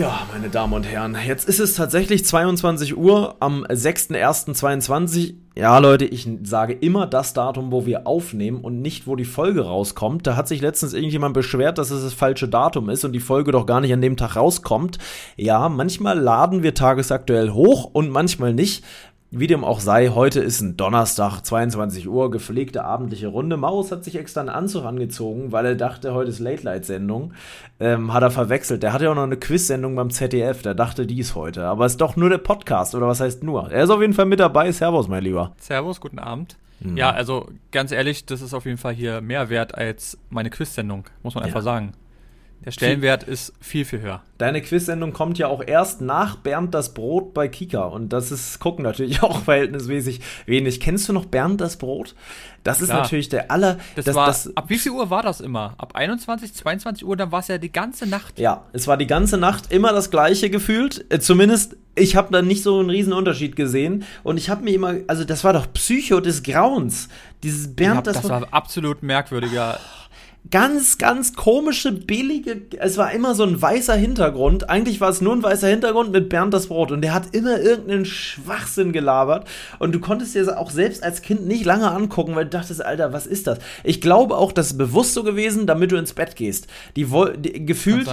Ja, meine Damen und Herren, jetzt ist es tatsächlich 22 Uhr am 6.1.22. Ja, Leute, ich sage immer das Datum, wo wir aufnehmen und nicht, wo die Folge rauskommt. Da hat sich letztens irgendjemand beschwert, dass es das falsche Datum ist und die Folge doch gar nicht an dem Tag rauskommt. Ja, manchmal laden wir tagesaktuell hoch und manchmal nicht. Wie dem auch sei, heute ist ein Donnerstag, 22 Uhr, gepflegte abendliche Runde. Maus hat sich extra einen Anzug angezogen, weil er dachte, heute ist Late-Light-Sendung. Ähm, hat er verwechselt. Der hatte ja auch noch eine Quiz-Sendung beim ZDF, der dachte, die ist heute. Aber ist doch nur der Podcast, oder was heißt nur? Er ist auf jeden Fall mit dabei. Servus, mein Lieber. Servus, guten Abend. Mhm. Ja, also ganz ehrlich, das ist auf jeden Fall hier mehr wert als meine Quiz-Sendung, muss man ja. einfach sagen. Der Stellenwert ist viel, viel höher. Deine Quiz-Sendung kommt ja auch erst nach Bernd das Brot bei Kika. Und das ist, gucken natürlich auch verhältnismäßig wenig. Kennst du noch Bernd das Brot? Das ist Klar. natürlich der aller. Das, das war, das, ab wie viel Uhr war das immer? Ab 21, 22 Uhr, dann war es ja die ganze Nacht. Ja, es war die ganze Nacht immer das gleiche gefühlt. Äh, zumindest, ich habe da nicht so einen riesen Unterschied gesehen. Und ich habe mir immer, also das war doch Psycho des Grauens. Dieses Bernd hab, das, das war absolut merkwürdiger ganz, ganz komische, billige. Es war immer so ein weißer Hintergrund. Eigentlich war es nur ein weißer Hintergrund mit Bernd das Brot. Und der hat immer irgendeinen Schwachsinn gelabert. Und du konntest dir auch selbst als Kind nicht lange angucken, weil du dachtest, Alter, was ist das? Ich glaube auch, das ist bewusst so gewesen, damit du ins Bett gehst. Die, die gefühlt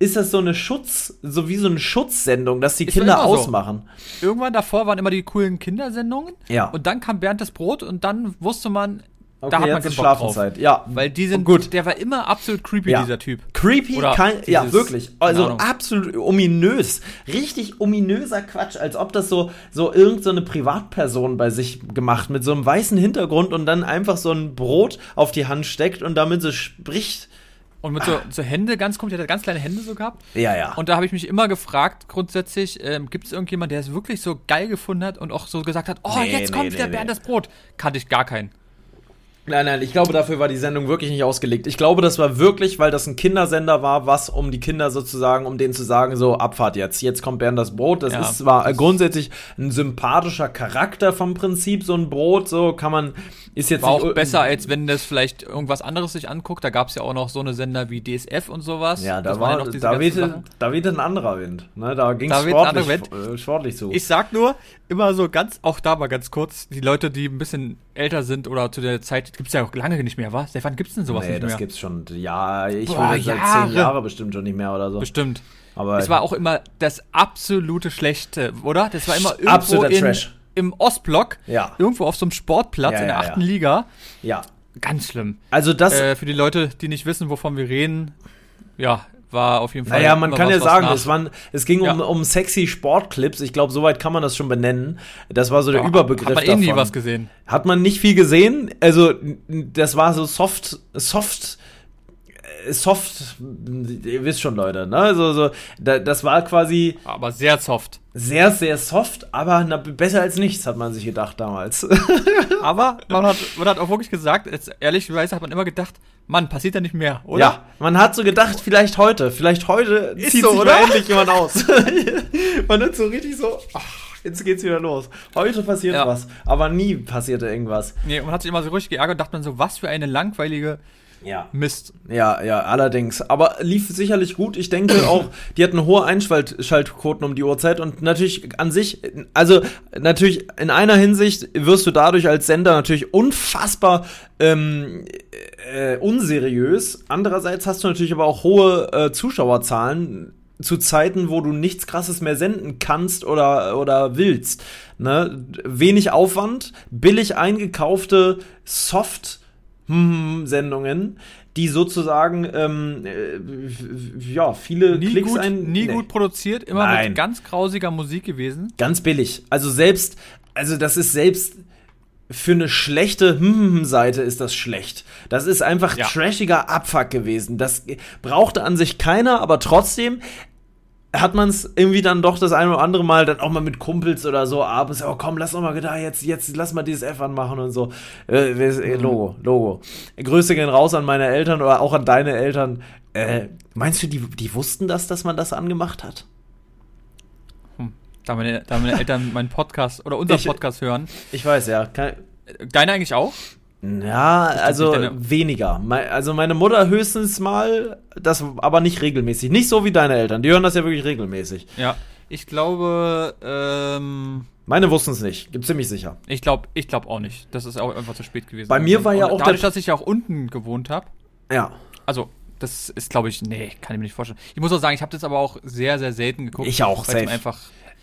ist das so eine Schutz, so wie so eine Schutzsendung, dass die ist Kinder ausmachen. So. Irgendwann davor waren immer die coolen Kindersendungen. Ja. Und dann kam Bernd das Brot und dann wusste man, Okay, da hat man jetzt Schlafenszeit. Ja, weil die sind gut. Der war immer absolut creepy ja. dieser Typ. Creepy, kein, ja wirklich. Also absolut ominös, richtig ominöser Quatsch, als ob das so so irgendeine so Privatperson bei sich gemacht mit so einem weißen Hintergrund und dann einfach so ein Brot auf die Hand steckt und damit so spricht. Und mit so, ah. so Hände, ganz komisch, der hat ganz kleine Hände so gehabt. Ja, ja. Und da habe ich mich immer gefragt, grundsätzlich, ähm, gibt es irgendjemand, der es wirklich so geil gefunden hat und auch so gesagt hat, oh, nee, jetzt kommt nee, wieder nee. Bernd das Brot. Kannte ich gar keinen. Nein, nein, ich glaube, dafür war die Sendung wirklich nicht ausgelegt. Ich glaube, das war wirklich, weil das ein Kindersender war, was um die Kinder sozusagen, um denen zu sagen, so, Abfahrt jetzt, jetzt kommt Bernd das Brot. Das ja, ist zwar das grundsätzlich ein sympathischer Charakter vom Prinzip, so ein Brot, so kann man, ist jetzt war auch besser, als wenn das vielleicht irgendwas anderes sich anguckt. Da gab es ja auch noch so eine Sender wie DSF und sowas. Ja, da war, ja noch da wehte, da wehte ein anderer Wind. Ne? Da ging es sportlich, äh, sportlich zu. Ich sag nur, immer so ganz, auch da mal ganz kurz, die Leute, die ein bisschen älter sind oder zu der Zeit, gibt es ja auch lange nicht mehr, was? Stefan, gibt es denn sowas nee, nicht mehr? das gibt's schon, ja, ich Boah, würde seit zehn Jahren bestimmt schon nicht mehr oder so. Bestimmt. Aber es war auch immer das absolute Schlechte, oder? Das war immer irgendwo Absoluter in, Trash. im Ostblock, ja. irgendwo auf so einem Sportplatz ja, in der achten ja. Liga. Ja. Ganz schlimm. Also das. Äh, für die Leute, die nicht wissen, wovon wir reden, ja, war auf jeden Fall. Naja, man kann ja sagen, es, waren, es ging ja. um, um sexy Sportclips. Ich glaube, soweit kann man das schon benennen. Das war so der ja, Überbegriff. Hat man eh nie was gesehen. Hat man nicht viel gesehen. Also, das war so soft, soft, äh, soft, ihr wisst schon, Leute, ne? Also, so, das war quasi. Aber sehr soft. Sehr, sehr soft, aber na, besser als nichts, hat man sich gedacht damals. aber man hat, man hat auch wirklich gesagt, jetzt, ehrlicherweise hat man immer gedacht, Mann, passiert ja nicht mehr, oder? Ja, man hat so gedacht, vielleicht heute, vielleicht heute Ist zieht so, sich oder? endlich jemand aus. man hat so richtig so, ach, jetzt geht's wieder los. Heute passiert ja. was, aber nie passierte irgendwas. Nee, man hat sich immer so richtig geärgert und dachte man so, was für eine langweilige ja. Mist. Ja, ja, allerdings. Aber lief sicherlich gut. Ich denke auch, die hatten hohe Einschaltquoten um die Uhrzeit und natürlich an sich, also natürlich in einer Hinsicht wirst du dadurch als Sender natürlich unfassbar ähm, äh, unseriös. Andererseits hast du natürlich aber auch hohe äh, Zuschauerzahlen zu Zeiten, wo du nichts krasses mehr senden kannst oder, oder willst. Ne? Wenig Aufwand, billig eingekaufte Soft- Sendungen, die sozusagen ähm, äh, ja viele nie Klicks gut, ein nie nee. gut produziert, immer Nein. mit ganz grausiger Musik gewesen. Ganz billig. Also selbst also das ist selbst für eine schlechte Seite ist das schlecht. Das ist einfach ja. trashiger Abfuck gewesen. Das brauchte an sich keiner, aber trotzdem hat man es irgendwie dann doch das eine oder andere Mal dann auch mal mit Kumpels oder so abends, oh komm, lass doch mal da jetzt, jetzt lass mal dieses F anmachen und so. Äh, äh, Logo, Logo. Grüße gehen raus an meine Eltern oder auch an deine Eltern. Äh, meinst du, die, die wussten das, dass man das angemacht hat? Hm. Da meine, da meine Eltern meinen Podcast oder unseren Podcast hören. Ich weiß, ja. Kann, Deine eigentlich auch? Ja, also weniger. Also meine Mutter höchstens mal, das aber nicht regelmäßig. Nicht so wie deine Eltern. Die hören das ja wirklich regelmäßig. Ja. Ich glaube, ähm meine wussten es nicht, gibt ziemlich sicher. Ich glaube, ich glaube auch nicht. Das ist auch einfach zu spät gewesen. Bei mir war ja auch dadurch, dass ich ja auch unten gewohnt habe. Ja. Also das ist, glaube ich, nee, kann ich mir nicht vorstellen. Ich muss auch sagen, ich habe das aber auch sehr, sehr selten geguckt. Ich auch, safe. Einfach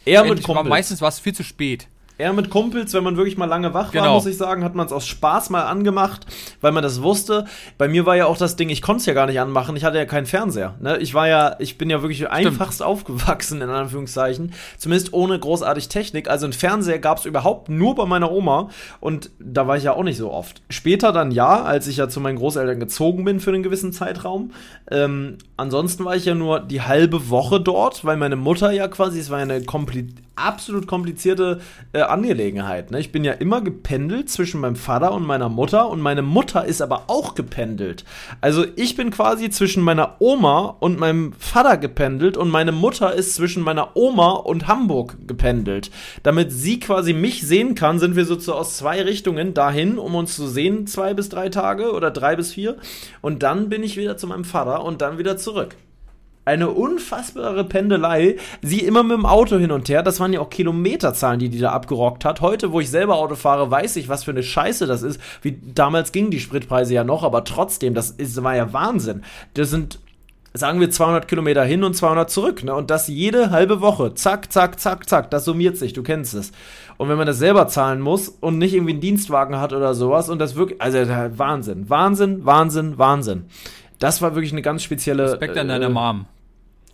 Eher mit Kumpels. Meistens war es viel zu spät. Eher mit Kumpels, wenn man wirklich mal lange wach war, genau. muss ich sagen, hat man es aus Spaß mal angemacht, weil man das wusste. Bei mir war ja auch das Ding, ich konnte es ja gar nicht anmachen, ich hatte ja keinen Fernseher. Ne? Ich war ja, ich bin ja wirklich Stimmt. einfachst aufgewachsen, in Anführungszeichen. Zumindest ohne großartig Technik. Also ein Fernseher gab es überhaupt nur bei meiner Oma und da war ich ja auch nicht so oft. Später dann ja, als ich ja zu meinen Großeltern gezogen bin für einen gewissen Zeitraum. Ähm, ansonsten war ich ja nur die halbe Woche dort, weil meine Mutter ja quasi, es war ja eine komplett absolut komplizierte äh, Angelegenheit. Ne? Ich bin ja immer gependelt zwischen meinem Vater und meiner Mutter und meine Mutter ist aber auch gependelt. Also ich bin quasi zwischen meiner Oma und meinem Vater gependelt und meine Mutter ist zwischen meiner Oma und Hamburg gependelt. Damit sie quasi mich sehen kann, sind wir so aus zwei Richtungen dahin, um uns zu sehen, zwei bis drei Tage oder drei bis vier. Und dann bin ich wieder zu meinem Vater und dann wieder zurück eine unfassbare Pendelei. Sie immer mit dem Auto hin und her. Das waren ja auch Kilometerzahlen, die die da abgerockt hat. Heute, wo ich selber Auto fahre, weiß ich, was für eine Scheiße das ist. Wie damals gingen die Spritpreise ja noch, aber trotzdem, das ist, war ja Wahnsinn. Das sind sagen wir 200 Kilometer hin und 200 zurück, ne? Und das jede halbe Woche. Zack, zack, zack, zack. Das summiert sich, du kennst es. Und wenn man das selber zahlen muss und nicht irgendwie einen Dienstwagen hat oder sowas und das wirklich, also Wahnsinn, Wahnsinn, Wahnsinn, Wahnsinn. Das war wirklich eine ganz spezielle. Respekt an deiner äh, Mom.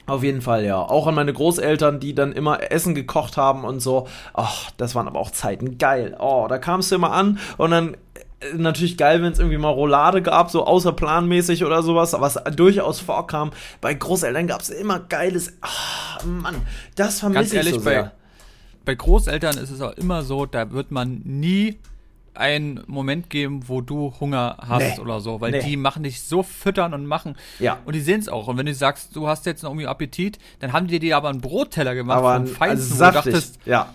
Auf jeden Fall, ja. Auch an meine Großeltern, die dann immer Essen gekocht haben und so. Ach, das waren aber auch Zeiten. Geil. Oh, da kamst du immer an und dann äh, natürlich geil, wenn es irgendwie mal Roulade gab, so außerplanmäßig oder sowas, was durchaus vorkam. Bei Großeltern gab es immer geiles. Ach, Mann, das vermisse ich so sehr. Bei, bei Großeltern ist es auch immer so, da wird man nie einen Moment geben, wo du Hunger hast nee. oder so, weil nee. die machen dich so füttern und machen. Ja. Und die sehen es auch. Und wenn du sagst, du hast jetzt noch irgendwie Appetit, dann haben die dir aber einen Brotteller gemacht aber vom Feinsten, also wo du dachtest, ja.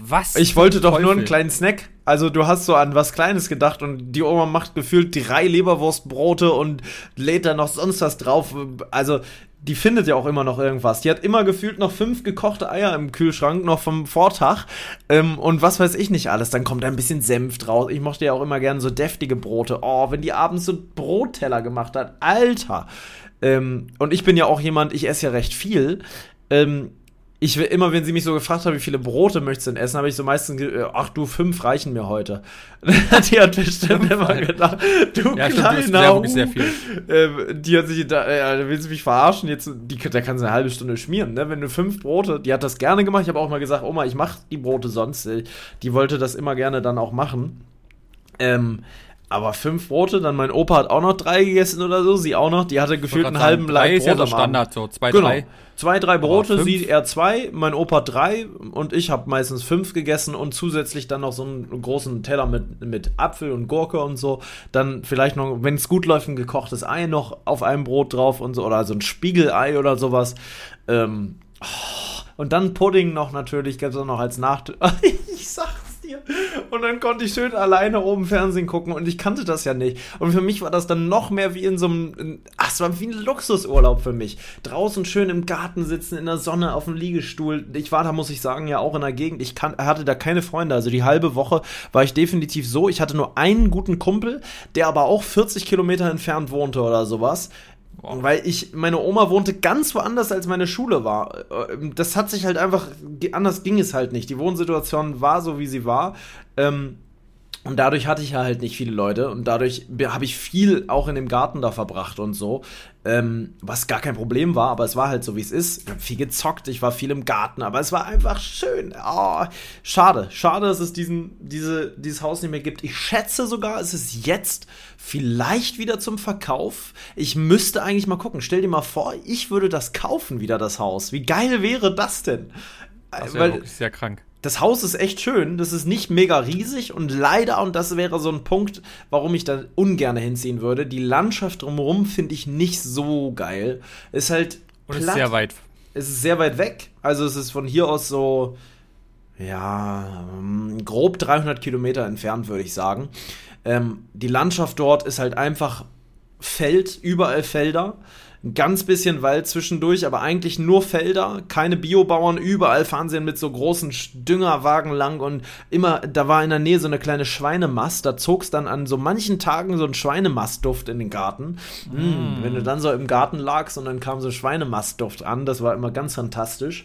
Was? Ich wollte doch Teufel. nur einen kleinen Snack. Also du hast so an was Kleines gedacht und die Oma macht gefühlt drei Leberwurstbrote und lädt da noch sonst was drauf. Also die findet ja auch immer noch irgendwas. Die hat immer gefühlt noch fünf gekochte Eier im Kühlschrank, noch vom Vortag. Ähm, und was weiß ich nicht alles. Dann kommt da ein bisschen Senf draus. Ich mochte ja auch immer gerne so deftige Brote. Oh, wenn die abends so Brotteller gemacht hat. Alter. Ähm, und ich bin ja auch jemand, ich esse ja recht viel. Ähm, ich will immer, wenn sie mich so gefragt hat, wie viele Brote möchtest du denn essen, habe ich so meistens, äh, ach du, fünf reichen mir heute. die hat bestimmt immer gedacht, du ja, kleiner viel. Ähm, die hat sich, da, äh, will sie mich verarschen, jetzt, die, der kann sie eine halbe Stunde schmieren, ne? Wenn du fünf Brote, die hat das gerne gemacht, ich habe auch mal gesagt, Oma, ich mach die Brote sonst. Die wollte das immer gerne dann auch machen. Ähm, aber fünf Brote, dann mein Opa hat auch noch drei gegessen oder so, sie auch noch, die hatte gefühlt einen halben Leib Brot ist ja so Standard, so zwei, genau. drei. Zwei, drei Brote, sie eher zwei, mein Opa drei und ich habe meistens fünf gegessen und zusätzlich dann noch so einen großen Teller mit, mit Apfel und Gurke und so. Dann vielleicht noch, wenn es gut läuft, ein gekochtes Ei noch auf einem Brot drauf und so oder so ein Spiegelei oder sowas. Ähm, oh, und dann Pudding noch natürlich, gibt es auch noch als Nachtisch. ich sag dir. Und dann konnte ich schön alleine oben Fernsehen gucken und ich kannte das ja nicht. Und für mich war das dann noch mehr wie in so einem, ach, es war wie ein Luxusurlaub für mich. Draußen schön im Garten sitzen, in der Sonne, auf dem Liegestuhl. Ich war da, muss ich sagen, ja auch in der Gegend. Ich kann, hatte da keine Freunde. Also die halbe Woche war ich definitiv so. Ich hatte nur einen guten Kumpel, der aber auch 40 Kilometer entfernt wohnte oder sowas. Weil ich, meine Oma wohnte ganz woanders, als meine Schule war. Ähm, das hat sich halt einfach, anders ging es halt nicht. Die Wohnsituation war so, wie sie war. Ähm, Und dadurch hatte ich ja halt nicht viele Leute und dadurch habe ich viel auch in dem Garten da verbracht und so. Ähm, was gar kein Problem war, aber es war halt so, wie es ist. Ich habe viel gezockt, ich war viel im Garten, aber es war einfach schön. Oh, schade, schade, dass es diesen, diese, dieses Haus nicht mehr gibt. Ich schätze sogar, es ist jetzt vielleicht wieder zum Verkauf. Ich müsste eigentlich mal gucken. Stell dir mal vor, ich würde das kaufen wieder, das Haus. Wie geil wäre das denn? Das wäre wirklich sehr krank das Haus ist echt schön, das ist nicht mega riesig und leider, und das wäre so ein Punkt, warum ich da ungern hinziehen würde, die Landschaft drumherum finde ich nicht so geil. Ist halt und platt. ist sehr weit. Es ist sehr weit weg, also es ist von hier aus so, ja, grob 300 Kilometer entfernt, würde ich sagen. Ähm, die Landschaft dort ist halt einfach Feld, überall Felder ein ganz bisschen Wald zwischendurch, aber eigentlich nur Felder, keine Biobauern, überall fahren sie mit so großen Düngerwagen lang und immer, da war in der Nähe so eine kleine Schweinemast, da zog es dann an so manchen Tagen so ein Schweinemastduft in den Garten. Mm. Mm, wenn du dann so im Garten lagst und dann kam so Schweinemastduft an, das war immer ganz fantastisch.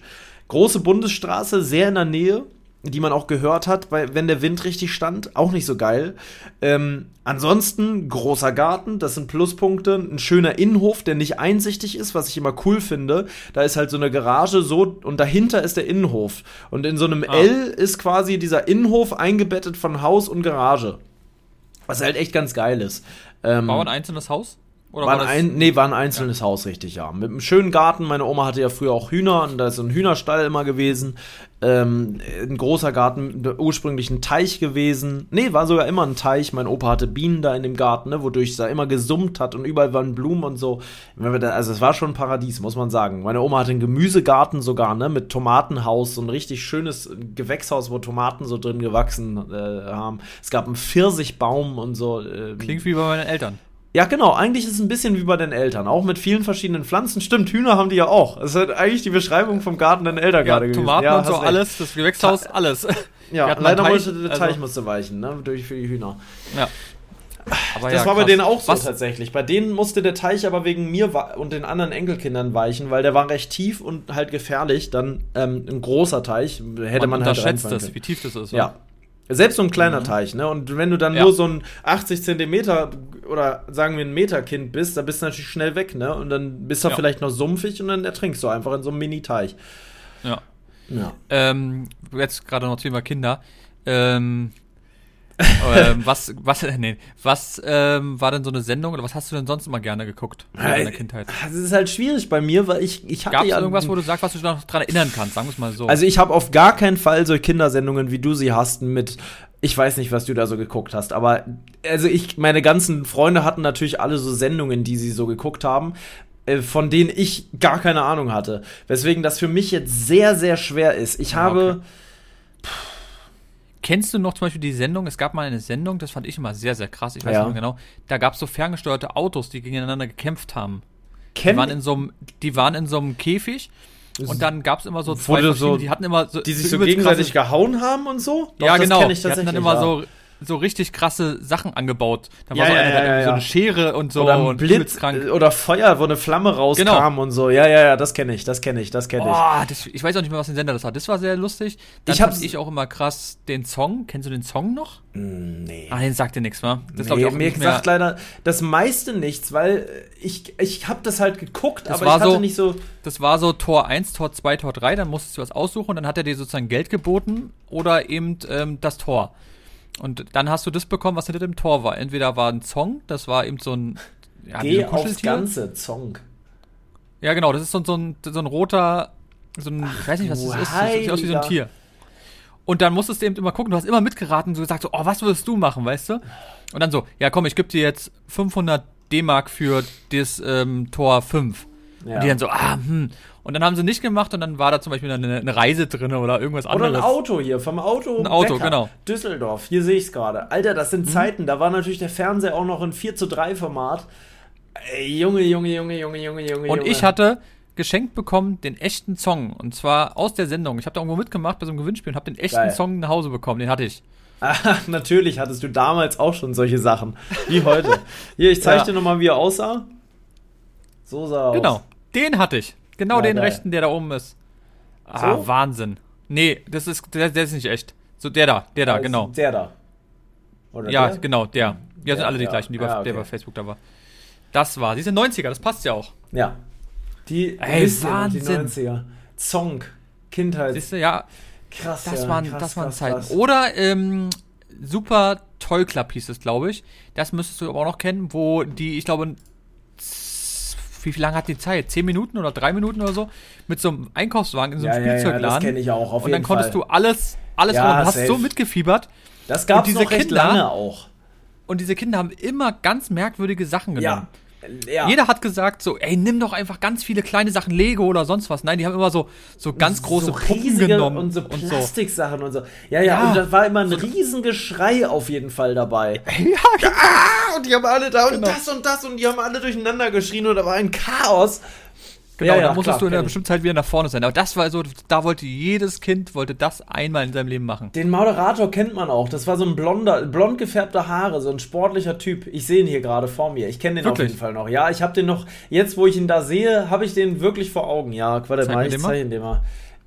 Große Bundesstraße, sehr in der Nähe die man auch gehört hat, weil, wenn der Wind richtig stand, auch nicht so geil. Ähm, ansonsten großer Garten, das sind Pluspunkte. Ein schöner Innenhof, der nicht einsichtig ist, was ich immer cool finde. Da ist halt so eine Garage so und dahinter ist der Innenhof. Und in so einem ah. L ist quasi dieser Innenhof eingebettet von Haus und Garage. Was halt echt ganz geil ist. Ähm, Bau ein einzelnes Haus? Oder war, war ein, nee, war ein einzelnes ja. Haus, richtig, ja. Mit einem schönen Garten. Meine Oma hatte ja früher auch Hühner und da ist so ein Hühnerstall immer gewesen. Ähm, ein großer Garten, ursprünglich ein Teich gewesen. Nee, war sogar immer ein Teich. Mein Opa hatte Bienen da in dem Garten, ne, wodurch es da immer gesummt hat und überall waren Blumen und so. Also es war schon ein Paradies, muss man sagen. Meine Oma hatte einen Gemüsegarten sogar, ne, mit Tomatenhaus, so ein richtig schönes Gewächshaus, wo Tomaten so drin gewachsen äh, haben. Es gab einen Pfirsichbaum und so. Äh, Klingt wie bei meinen Eltern. Ja, genau. Eigentlich ist es ein bisschen wie bei den Eltern. Auch mit vielen verschiedenen Pflanzen. Stimmt, Hühner haben die ja auch. Das ist halt eigentlich die Beschreibung vom Garten deinen Eltern ja, gerade gewesen. Tomaten ja, und so alles, das Gewächshaus, alles. Ja, leider musste der Teich also, musste weichen, ne? Durch für die Hühner. Ja. Aber das ja, war krass. bei denen auch so Was? tatsächlich. Bei denen musste der Teich aber wegen mir und den anderen Enkelkindern weichen, weil der war recht tief und halt gefährlich. Dann ähm, ein großer Teich hätte man, man halt unterschätzt das, wie tief das ist. Ja, selbst so ein kleiner mhm. Teich, ne? Und wenn du dann ja. nur so ein 80 Zentimeter oder sagen wir ein Meter Kind bist, dann bist du natürlich schnell weg, ne? Und dann bist du ja. vielleicht noch sumpfig und dann ertrinkst du einfach in so einem Mini-Teich. Ja. ja. Ähm, jetzt gerade noch Thema Kinder. Ähm, ähm, was, was, nee, was ähm, war denn so eine Sendung oder was hast du denn sonst immer gerne geguckt in deiner Kindheit? Das ist halt schwierig bei mir, weil ich, ich hatte Gab's ja irgendwas, wo du sagst, was du dich noch dran erinnern kannst, sagen wir es mal so. Also ich habe auf gar keinen Fall so Kindersendungen, wie du sie hast, mit ich weiß nicht, was du da so geguckt hast, aber also ich, meine ganzen Freunde hatten natürlich alle so Sendungen, die sie so geguckt haben, äh, von denen ich gar keine Ahnung hatte. Weswegen das für mich jetzt sehr, sehr schwer ist. Ich habe. Okay. Kennst du noch zum Beispiel die Sendung? Es gab mal eine Sendung, das fand ich immer sehr, sehr krass. Ich weiß ja. nicht mehr genau. Da gab es so ferngesteuerte Autos, die gegeneinander gekämpft haben. Ken die waren in so einem, die waren in so einem Käfig und dann gab es immer so zwei so, die hatten immer so die sich so gegenseitig gehauen haben und so. Doch, ja, genau. die hatten dann immer ja. so so richtig krasse Sachen angebaut. Da war ja, so, eine, ja, ja, so eine Schere und so oder und Blitz oder Feuer, wo eine Flamme rauskam genau. und so. Ja, ja, ja, das kenne ich, das kenne ich, das kenne ich. Oh, das, ich weiß auch nicht mehr, was den Sender das hat. Das war sehr lustig. Dann ich habe ich auch immer krass den Song. Kennst du den Song noch? Mm, nee. Ah, den sagt dir nichts, wa? Das nee, ich auch mir sagt leider das meiste nichts, weil ich ich habe das halt geguckt, das aber ich hatte so, nicht so Das war so Tor 1, Tor 2, Tor 3, dann musstest du was aussuchen und dann hat er dir sozusagen Geld geboten oder eben ähm, das Tor. Und dann hast du das bekommen, was hinter dem Tor war. Entweder war ein Zong, das war eben so ein. Ja, Geh so aufs ganze Zong. Ja, genau, das ist so, so, ein, so ein roter, so ein, Ach, weiß nicht, was das ist, das sieht aus wie so ein Tier. Und dann musstest du eben immer gucken, du hast immer mitgeraten, so gesagt, so, oh, was würdest du machen, weißt du? Und dann so, ja komm, ich gebe dir jetzt 500 D-Mark für das ähm, Tor 5. Ja. Und die dann so, ah, hm. Und dann haben sie nicht gemacht und dann war da zum Beispiel eine, eine Reise drin oder irgendwas anderes. Oder ein Auto hier, vom Auto. Ein Auto, Becker, genau. Düsseldorf, hier sehe ich es gerade. Alter, das sind mhm. Zeiten, da war natürlich der Fernseher auch noch in 4 zu 3 Format. Ey, Junge, Junge, Junge, Junge, Junge, Junge. Und ich hatte geschenkt bekommen den echten Song. Und zwar aus der Sendung. Ich habe da irgendwo mitgemacht bei so einem Gewinnspiel und habe den echten Geil. Song nach Hause bekommen. Den hatte ich. Ach, natürlich hattest du damals auch schon solche Sachen. Wie heute. Hier, ich zeige ja. dir nochmal, wie er aussah. So sah er genau. aus. Genau, den hatte ich. Genau ja, den geil. rechten, der da oben ist. Ah, so? Wahnsinn. Nee, das ist, der, der, ist nicht echt. So, der da, der da, also genau. Der da. Oder ja, der? genau, der. Ja, sind alle die gleichen, die bei, ja, okay. der bei Facebook da war. Das war, diese 90er, das passt ja auch. Ja. Die, Ey, Wahnsinn. die 90er. Song, Kindheit. Siehst du, ja. Krass, das ja, waren, krass, das waren krass, Zeiten. Krass. Oder ähm, Super Toy Club hieß es, glaube ich. Das müsstest du aber auch noch kennen, wo die, ich glaube, wie viel lange hat die Zeit? Zehn Minuten oder drei Minuten oder so? Mit so einem Einkaufswagen in so einem ja, Spielzeugladen. Ja, das kenne ich auch, auf Und dann konntest Fall. du alles, alles ja, hast so mitgefiebert. Das gab es noch recht Kinder, lange auch. Und diese Kinder haben immer ganz merkwürdige Sachen genommen. Ja. Ja. Jeder hat gesagt so, ey, nimm doch einfach ganz viele kleine Sachen, Lego oder sonst was. Nein, die haben immer so, so ganz große so Puppen genommen. Und so Plastiksachen und so. Ja, ja, ja, und da war immer ein Riesengeschrei auf jeden Fall dabei. Ja, genau. Ah, und die haben alle da genau. und das und das und die haben alle durcheinander geschrien und da war ein Chaos. Genau, ja, ja, da musstest klar, du in einer bestimmten Zeit wieder nach vorne sein. Aber das war so, da wollte jedes Kind, wollte das einmal in seinem Leben machen. Den Moderator kennt man auch. Das war so ein blonder, blond gefärbter Haare, so ein sportlicher Typ. Ich sehe ihn hier gerade vor mir. Ich kenne den wirklich? auf jeden Fall noch. Ja, ich habe den noch, jetzt wo ich ihn da sehe, habe ich den wirklich vor Augen. Ja, warte mal, ich zeige ihn dir mal.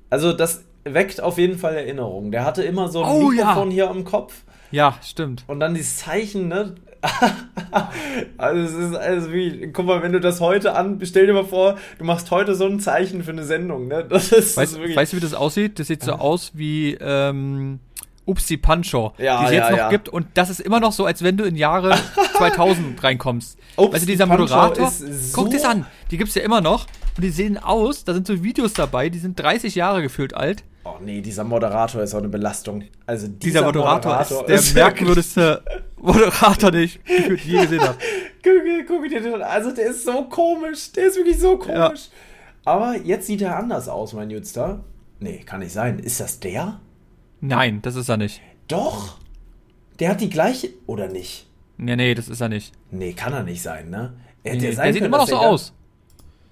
Also das weckt auf jeden Fall Erinnerungen. Der hatte immer so ein oh, Mikrofon ja. hier am Kopf. Ja, stimmt. Und dann dieses Zeichen, ne? also es ist also wie, guck mal, wenn du das heute an, stell dir mal vor, du machst heute so ein Zeichen für eine Sendung, ne? Das ist, weißt, das ist weißt du, wie das aussieht? Das sieht so aus wie ähm, Upsi Pancho, ja, die es ja, jetzt noch ja. gibt. Und das ist immer noch so, als wenn du in Jahre 2000 reinkommst. Upsi weißt du, dieser Moderator, so guck dir das an, die gibt es ja immer noch. Und die sehen aus, da sind so Videos dabei, die sind 30 Jahre gefühlt alt. Oh nee, dieser Moderator ist auch eine Belastung. Also dieser, dieser Moderator, Moderator, ist der merkwürdigste Moderator, den ich je gesehen habe. guck, guck dir den Also der ist so komisch. Der ist wirklich so komisch. Ja. Aber jetzt sieht er anders aus, mein Jüngster. Nee, kann nicht sein. Ist das der? Nein, das ist er nicht. Doch. Der hat die gleiche. Oder nicht? Nee, nee, das ist er nicht. Nee, kann er nicht sein, ne? Er, nee, der, der sieht immer noch so aus.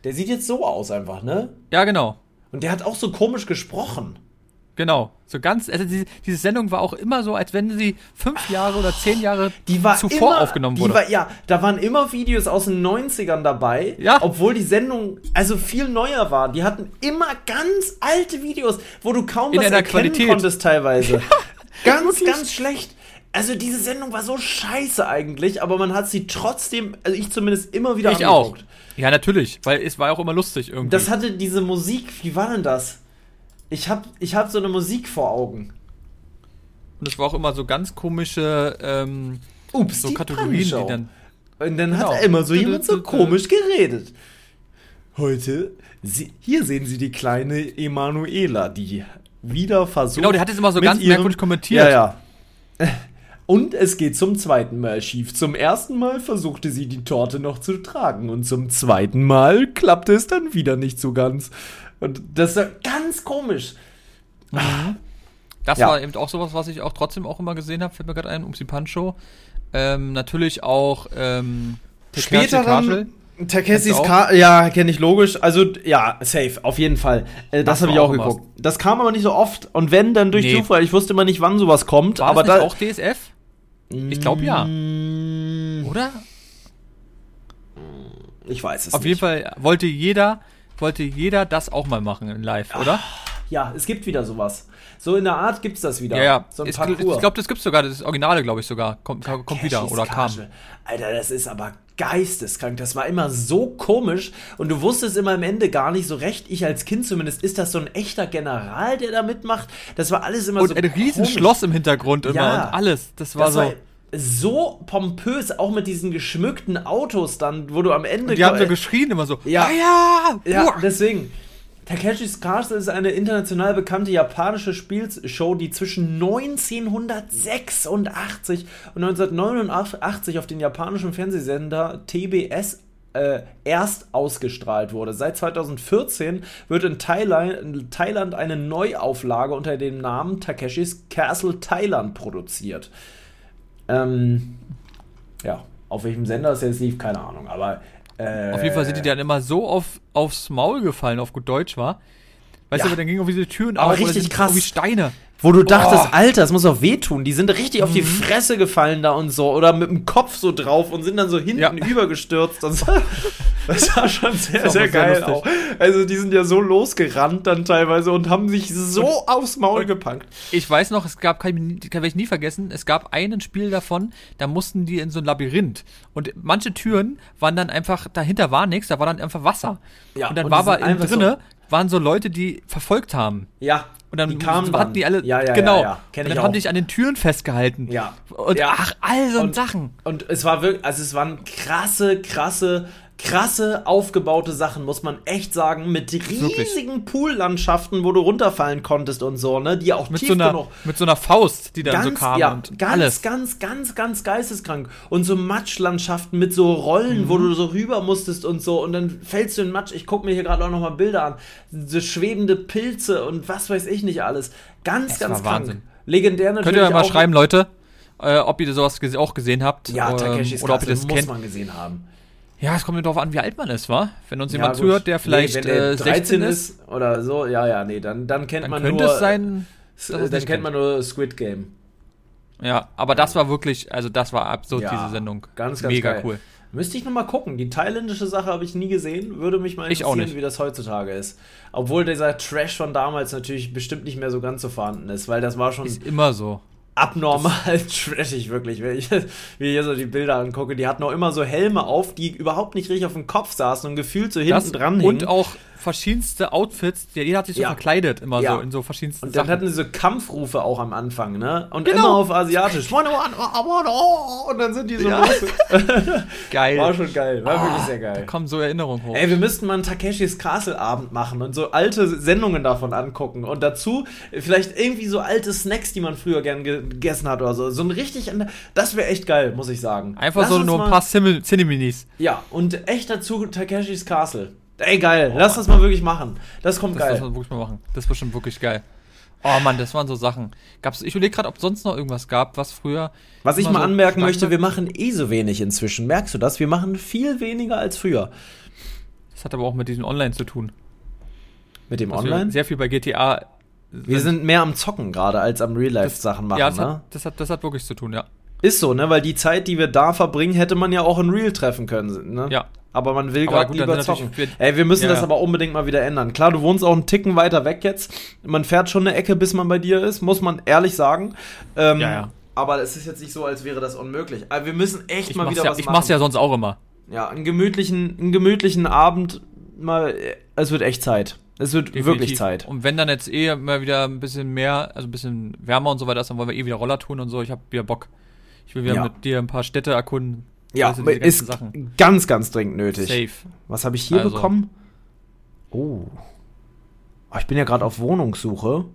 Der sieht jetzt so aus einfach, ne? Ja, genau. Und der hat auch so komisch gesprochen. Genau. So ganz, also diese, diese Sendung war auch immer so, als wenn sie fünf Jahre oder zehn Jahre zuvor immer, aufgenommen wurde. War, ja, da waren immer Videos aus den 90ern dabei, ja. obwohl die Sendung also viel neuer war. Die hatten immer ganz alte Videos, wo du kaum In was erkennen Qualität. konntest teilweise. ganz, wirklich? ganz schlecht. Also diese Sendung war so scheiße eigentlich, aber man hat sie trotzdem, also ich zumindest immer wieder ich angeguckt. Auch. Ja, natürlich, weil es war auch immer lustig irgendwie. Das hatte diese Musik, wie war denn das? Ich hab, ich hab so eine Musik vor Augen. Und es war auch immer so ganz komische ähm, Ups, so Kategorien, die dann. Und dann genau. hat immer so jemand so komisch geredet. Heute, sie, hier sehen Sie die kleine Emanuela, die wieder versucht. Genau, der hat es immer so ganz merkwürdig kommentiert. Ja, ja. Und es geht zum zweiten Mal schief. Zum ersten Mal versuchte sie die Torte noch zu tragen und zum zweiten Mal klappte es dann wieder nicht so ganz. Und das ist ganz komisch. Mhm. Das ja. war eben auch sowas, was ich auch trotzdem auch immer gesehen habe, fällt mir gerade ein, um Pancho. Ähm, natürlich auch ähm, Später dann Takeshis Ka ja, kenne ich logisch. Also, ja, safe, auf jeden Fall. Äh, das, habe ich auch geguckt. Was. Das kam aber nicht so oft. Und wenn, dann durch nee. Zufall. Ich wusste immer nicht, wann sowas kommt. War aber das da auch DSF? Ich glaube ja. Mm. Oder? Ich weiß es Auf nicht. jeden Fall wollte jeder wollte jeder das auch mal machen in live, oder? Ja, es gibt wieder sowas. So in der Art gibt es das wieder. Ja, ja. So ich glaube, das gibt's sogar. Das Originale, glaube ich sogar. Kommt, kommt wieder oder kam. Alter, das ist aber geisteskrank. Das war immer so komisch und du wusstest immer am Ende gar nicht so recht. Ich als Kind zumindest, ist das so ein echter General, der da mitmacht? Das war alles immer und so. Und ein Riesenschloss im Hintergrund immer ja, und alles. Das war das so. War so pompös, auch mit diesen geschmückten Autos dann, wo du am Ende. Und die haben so geschrien immer so. Ja, ah, ja, ja deswegen. Takeshis Castle ist eine international bekannte japanische Spielshow, die zwischen 1986 und 1989 auf den japanischen Fernsehsender TBS äh, erst ausgestrahlt wurde. Seit 2014 wird in Thailand, in Thailand eine Neuauflage unter dem Namen Takeshis Castle Thailand produziert. Ähm, ja, auf welchem Sender es jetzt lief, keine Ahnung, aber. Äh, auf jeden Fall sind die dann immer so auf, aufs Maul gefallen, auf gut Deutsch war. Weißt ja. du, dann gingen irgendwie diese Türen aber auf richtig krass. wie Steine. Wo du dachtest, oh. Alter, das muss auch wehtun. Die sind richtig mhm. auf die mhm. Fresse gefallen da und so. Oder mit dem Kopf so drauf und sind dann so hinten ja. übergestürzt. Und so. Das sah schon sehr, sehr geil sehr auch. Also die sind ja so losgerannt dann teilweise und haben sich so und, aufs Maul gepackt. Ich weiß noch, es gab, kann, kann ich nie vergessen, es gab einen Spiel davon, da mussten die in so ein Labyrinth. Und manche Türen waren dann einfach, dahinter war nichts, da war dann einfach Wasser. Ja, und dann und war aber innen drinne, so waren so Leute, die verfolgt haben. Ja, und dann die kamen hatten die alle, ja, ja, genau. Ja, ja. Und dann haben die sich an den Türen festgehalten. Ja. Und ja. ach, all so und, Sachen. Und es war wirklich, also es waren krasse, krasse krasse aufgebaute Sachen, muss man echt sagen, mit riesigen Poollandschaften, wo du runterfallen konntest und so, ne, die auch mit tief so einer, genug. Mit so einer Faust, die dann ganz, so kam ja, und ganz, alles. ganz, ganz, ganz geisteskrank. Und so Matschlandschaften mit so Rollen, mhm. wo du so rüber musstest und so und dann fällst du in Matsch. Ich gucke mir hier gerade auch nochmal Bilder an. So schwebende Pilze und was weiß ich nicht alles. Ganz, es ganz krank. Wahnsinn. Legendär natürlich. Könnt ihr mal schreiben, Leute, äh, ob ihr sowas auch gesehen habt. Ja, Takeshis ähm, oder ob ihr das muss kennt. man gesehen haben. Ja, es kommt mir darauf an, wie alt man ist, wa? Wenn uns jemand ja, zuhört, der vielleicht nee, wenn der äh, 13 ist, oder so, ja, ja, nee, dann, dann kennt dann man könnte nur. es sein, dann kennt kennt man nur Squid Game. Ja, aber das war wirklich, also das war absurd, ja, diese Sendung. Ganz, ganz Mega geil. cool. Müsste ich nochmal gucken. Die thailändische Sache habe ich nie gesehen. Würde mich mal interessieren, wie das heutzutage ist. Obwohl dieser Trash von damals natürlich bestimmt nicht mehr so ganz so vorhanden ist, weil das war schon. Ist immer so abnormal trashig, wirklich. Wenn ich, ich hier so die Bilder angucke, die hatten auch immer so Helme auf, die überhaupt nicht richtig auf dem Kopf saßen und gefühlt so hinten das dran hingen. Und auch verschiedenste Outfits, jeder hat sich so ja. verkleidet, immer ja. so in so verschiedensten Und dann Sachen. hatten sie so Kampfrufe auch am Anfang, ne? Und genau. immer auf Asiatisch. und dann sind die so ja. Geil. War schon geil, war oh, wirklich sehr geil. Da kommen so Erinnerungen hoch. Ey, wir müssten mal einen Takeshis Castle Abend machen und so alte Sendungen davon angucken und dazu vielleicht irgendwie so alte Snacks, die man früher gern gegessen hat oder so. So ein richtig, das wäre echt geil, muss ich sagen. Einfach Lass so nur ein paar Cineminis. Ja, und echt dazu Takeshis Castle. Ey, geil. Lass das mal wirklich machen. Das kommt das geil. Das wir wirklich mal machen. Das ist bestimmt wirklich geil. Oh Mann, das waren so Sachen. Gab's, ich überlege gerade, ob sonst noch irgendwas gab, was früher. Was ich mal so anmerken möchte, wir machen eh so wenig inzwischen. Merkst du das? Wir machen viel weniger als früher. Das hat aber auch mit diesem Online zu tun. Mit dem Online? Sehr viel bei GTA. Wir sind mehr am Zocken gerade als am Real-Life-Sachen machen, ja, das ne? Hat, das, hat, das hat wirklich zu tun, ja. Ist so, ne? Weil die Zeit, die wir da verbringen, hätte man ja auch in Real treffen können, ne? Ja, aber man will gerade lieber zocken. Ey, wir müssen ja, das aber unbedingt mal wieder ändern. Klar, du wohnst auch einen Ticken weiter weg jetzt. Man fährt schon eine Ecke, bis man bei dir ist, muss man ehrlich sagen. Ähm, ja, ja. Aber es ist jetzt nicht so, als wäre das unmöglich. Aber wir müssen echt ich mal wieder ja, was ich machen. Ich mach's ja sonst auch immer. Ja, einen gemütlichen, einen gemütlichen Abend mal. Es wird echt Zeit. Es wird Definitiv. wirklich Zeit. Und wenn dann jetzt eh mal wieder ein bisschen mehr, also ein bisschen wärmer und so weiter ist, dann wollen wir eh wieder Roller tun und so. Ich habe wieder Bock. Ich will wieder mit dir ein paar Städte erkunden. Ja, also ist Sachen. ganz, ganz dringend nötig. Safe. Was habe ich hier also. bekommen? Oh. oh. Ich bin ja gerade auf Wohnungssuche.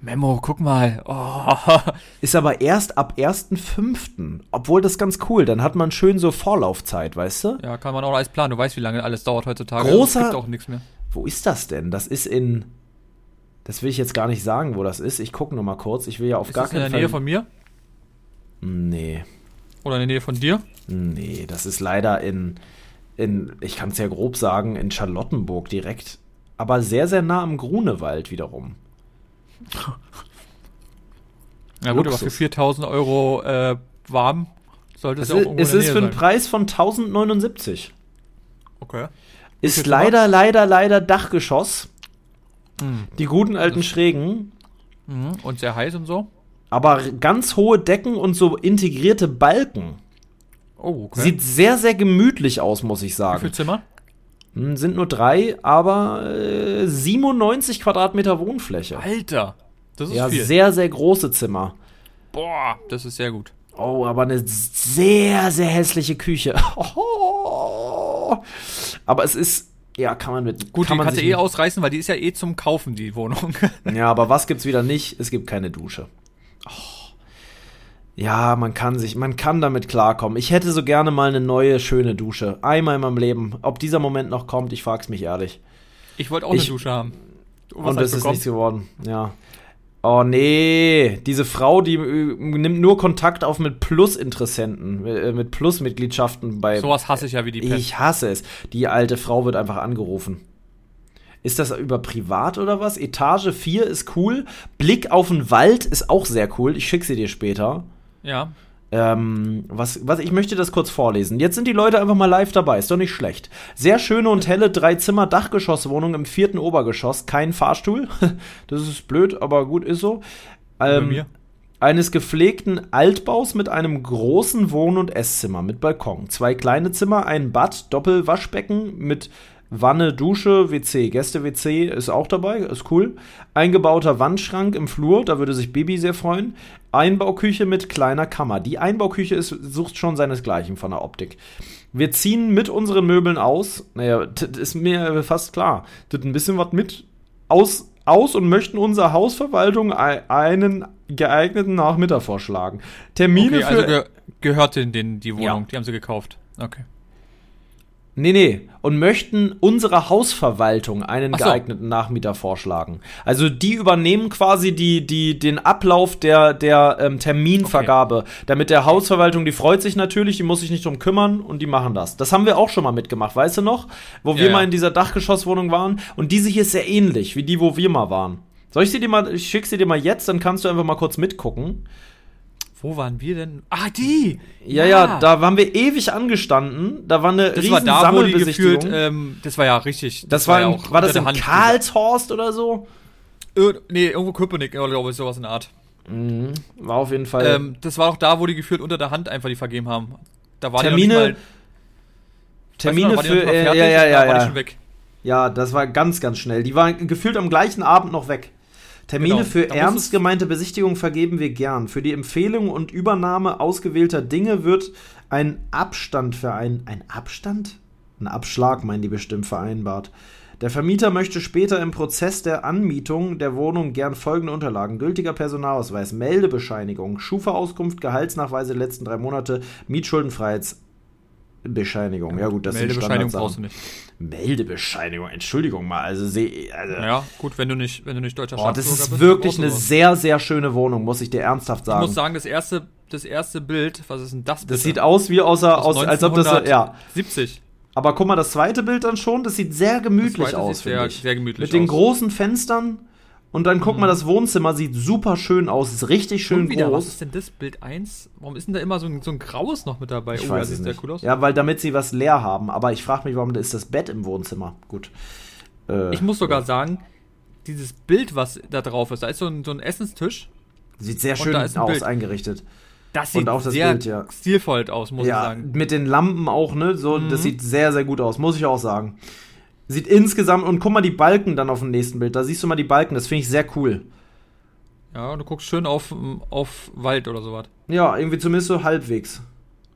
Memo, guck mal. Oh. Ist aber erst ab 1.5. Obwohl das ganz cool. Dann hat man schön so Vorlaufzeit, weißt du? Ja, kann man auch alles planen. Du weißt, wie lange alles dauert heutzutage. Großer. Es gibt auch nichts mehr. Wo ist das denn? Das ist in. Das will ich jetzt gar nicht sagen, wo das ist. Ich gucke noch mal kurz. Ich will ja auf ist gar das keinen Fall. In der Nähe von mir? Nee. Oder in der Nähe von dir? Nee, das ist leider in, in ich kann es ja grob sagen, in Charlottenburg direkt. Aber sehr, sehr nah am Grunewald wiederum. Na gut, Luxus. aber für 4000 Euro äh, warm sollte es, es auch irgendwo Es ist für einen Preis von 1079. Okay. Ist leider, leider, leider Dachgeschoss. Mhm. Die guten alten Schrägen. Mhm. Und sehr heiß und so. Aber ganz hohe Decken und so integrierte Balken. Oh, okay. Sieht sehr, sehr gemütlich aus, muss ich sagen. Wie viele Zimmer? Hm, sind nur drei, aber äh, 97 Quadratmeter Wohnfläche. Alter, das ist ja, viel. sehr, sehr große Zimmer. Boah, das ist sehr gut. Oh, aber eine sehr, sehr hässliche Küche. Oh. Aber es ist, ja, kann man mit. Gut, kann die man kannst eh ausreißen, weil die ist ja eh zum Kaufen, die Wohnung. ja, aber was gibt's wieder nicht? Es gibt keine Dusche. Oh. Ja, man kann sich, man kann damit klarkommen. Ich hätte so gerne mal eine neue, schöne Dusche. Einmal in meinem Leben. Ob dieser Moment noch kommt, ich frag's mich ehrlich. Ich wollte auch ich, eine Dusche haben. Und das ist nichts geworden, ja. Oh nee, diese Frau, die äh, nimmt nur Kontakt auf mit Plus-Interessenten, äh, mit Plus-Mitgliedschaften bei. Sowas hasse ich ja wie die Pest. Ich hasse es. Die alte Frau wird einfach angerufen. Ist das über privat oder was? Etage 4 ist cool. Blick auf den Wald ist auch sehr cool. Ich schicke sie dir später. Ja. Ähm, was, was, ich möchte das kurz vorlesen. Jetzt sind die Leute einfach mal live dabei, ist doch nicht schlecht. Sehr schöne und helle Drei-Zimmer-Dachgeschosswohnung im vierten Obergeschoss, kein Fahrstuhl. das ist blöd, aber gut, ist so. Ähm, mir. Eines gepflegten Altbaus mit einem großen Wohn- und Esszimmer mit Balkon. Zwei kleine Zimmer, ein Bad, Doppelwaschbecken mit Wanne, Dusche, WC. Gäste-WC ist auch dabei, ist cool. Eingebauter Wandschrank im Flur, da würde sich Bibi sehr freuen. Einbauküche mit kleiner Kammer. Die Einbauküche ist, sucht schon seinesgleichen von der Optik. Wir ziehen mit unseren Möbeln aus. Naja, das ist mir fast klar. Das ein bisschen was mit aus, aus und möchten unserer Hausverwaltung einen geeigneten Nachmittag vorschlagen. Termine okay, also ge gehört denen die Wohnung, ja. die haben sie gekauft. Okay. Nee, nee. Und möchten unserer Hausverwaltung einen so. geeigneten Nachmieter vorschlagen. Also die übernehmen quasi die, die, den Ablauf der, der ähm, Terminvergabe. Okay. Damit der Hausverwaltung, die freut sich natürlich, die muss sich nicht drum kümmern und die machen das. Das haben wir auch schon mal mitgemacht, weißt du noch? Wo ja, wir ja. mal in dieser Dachgeschosswohnung waren. Und diese hier ist sehr ähnlich wie die, wo wir mal waren. Soll ich sie dir mal, ich schick sie dir mal jetzt, dann kannst du einfach mal kurz mitgucken. Wo waren wir denn? Ah, die! Ja, ja, ja da waren wir ewig angestanden. Da war eine das riesen war da, Sammelbesichtigung. Gefühlt, ähm, das war ja richtig. Das, das war, war, ja auch war das in Karlshorst oder so? Ir nee, irgendwo Köpenick, glaube ich, sowas in der Art. Mhm, war auf jeden Fall. Ähm, das war auch da, wo die gefühlt unter der Hand einfach die vergeben haben. Da waren Termine, mal, Termine noch, für, äh, ja, ja, ja, ja. Ja, das war ganz, ganz schnell. Die waren gefühlt am gleichen Abend noch weg. Termine genau, für ernst gemeinte Besichtigung vergeben wir gern. Für die Empfehlung und Übernahme ausgewählter Dinge wird ein Abstand ein, ein Abstand? Ein Abschlag, meinen die bestimmt, vereinbart. Der Vermieter möchte später im Prozess der Anmietung der Wohnung gern folgende Unterlagen: gültiger Personalausweis, Meldebescheinigung, Schufa-Auskunft, Gehaltsnachweise der letzten drei Monate, Mietschuldenfreiheits Bescheinigung. Ja, gut, das Meldebescheinigung brauchst du nicht. Meldebescheinigung, Entschuldigung mal. Also, seh, also Ja, gut, wenn du nicht, wenn du nicht deutscher oh, Das ist bist, wirklich eine sehr, sehr schöne Wohnung, muss ich dir ernsthaft sagen. Ich muss sagen, das erste, das erste Bild, was ist denn das bitte? Das sieht aus wie außer, aus, aus als ob das, ja. 70. Aber guck mal, das zweite Bild dann schon, das sieht sehr gemütlich aus, finde ich. Sehr gemütlich Mit aus. den großen Fenstern und dann guck mhm. mal, das Wohnzimmer sieht super schön aus, ist richtig schön wieder, groß. Was ist denn das Bild 1? Warum ist denn da immer so ein, so ein graues noch mit dabei? Ich oh, weiß das sieht sehr cool aus. Ja, weil damit sie was leer haben. Aber ich frage mich, warum ist das Bett im Wohnzimmer? Gut. Äh, ich muss sogar ja. sagen, dieses Bild, was da drauf ist, da ist so ein, so ein Essenstisch. Sieht sehr schön aus, Bild. eingerichtet. Das sieht das sehr Bild, ja. stilvoll aus, muss ja, ich sagen. Mit den Lampen auch, ne? So, mhm. Das sieht sehr, sehr gut aus, muss ich auch sagen. Sieht insgesamt, und guck mal die Balken dann auf dem nächsten Bild. Da siehst du mal die Balken, das finde ich sehr cool. Ja, du guckst schön auf, auf Wald oder sowas. Ja, irgendwie zumindest so halbwegs.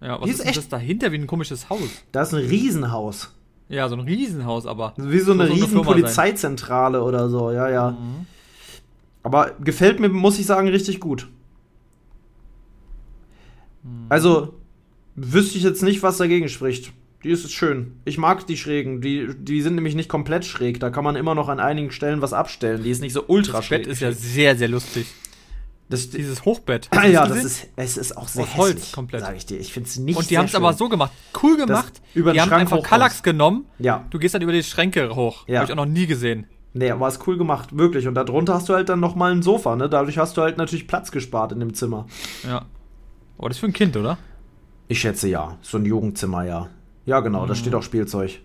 Ja, was ist, ist das dahinter wie ein komisches Haus? Da ist ein Riesenhaus. Ja, so ein Riesenhaus, aber. Wie so eine so riesen Polizeizentrale oder so, ja, ja. Mhm. Aber gefällt mir, muss ich sagen, richtig gut. Mhm. Also, wüsste ich jetzt nicht, was dagegen spricht. Die ist schön. Ich mag die Schrägen. Die, die sind nämlich nicht komplett schräg. Da kann man immer noch an einigen Stellen was abstellen. Die ist nicht so ultra das schräg. Das Bett ist ja sehr, sehr lustig. Das, Dieses Hochbett. Ah, ja, das ist, es ist auch sehr Aus Holz hässlich, komplett. Sag ich dir. Ich finde es nicht Und die haben es aber so gemacht. Cool gemacht. Das über die haben Schrank einfach Kallax genommen. Ja. Du gehst dann über die Schränke hoch. Ja. Habe ich auch noch nie gesehen. Nee, aber ist cool gemacht, wirklich. Und darunter hast du halt dann nochmal ein Sofa, ne? Dadurch hast du halt natürlich Platz gespart in dem Zimmer. Ja. Aber das ist für ein Kind, oder? Ich schätze ja. So ein Jugendzimmer, ja. Ja, genau, mhm. da steht auch Spielzeug.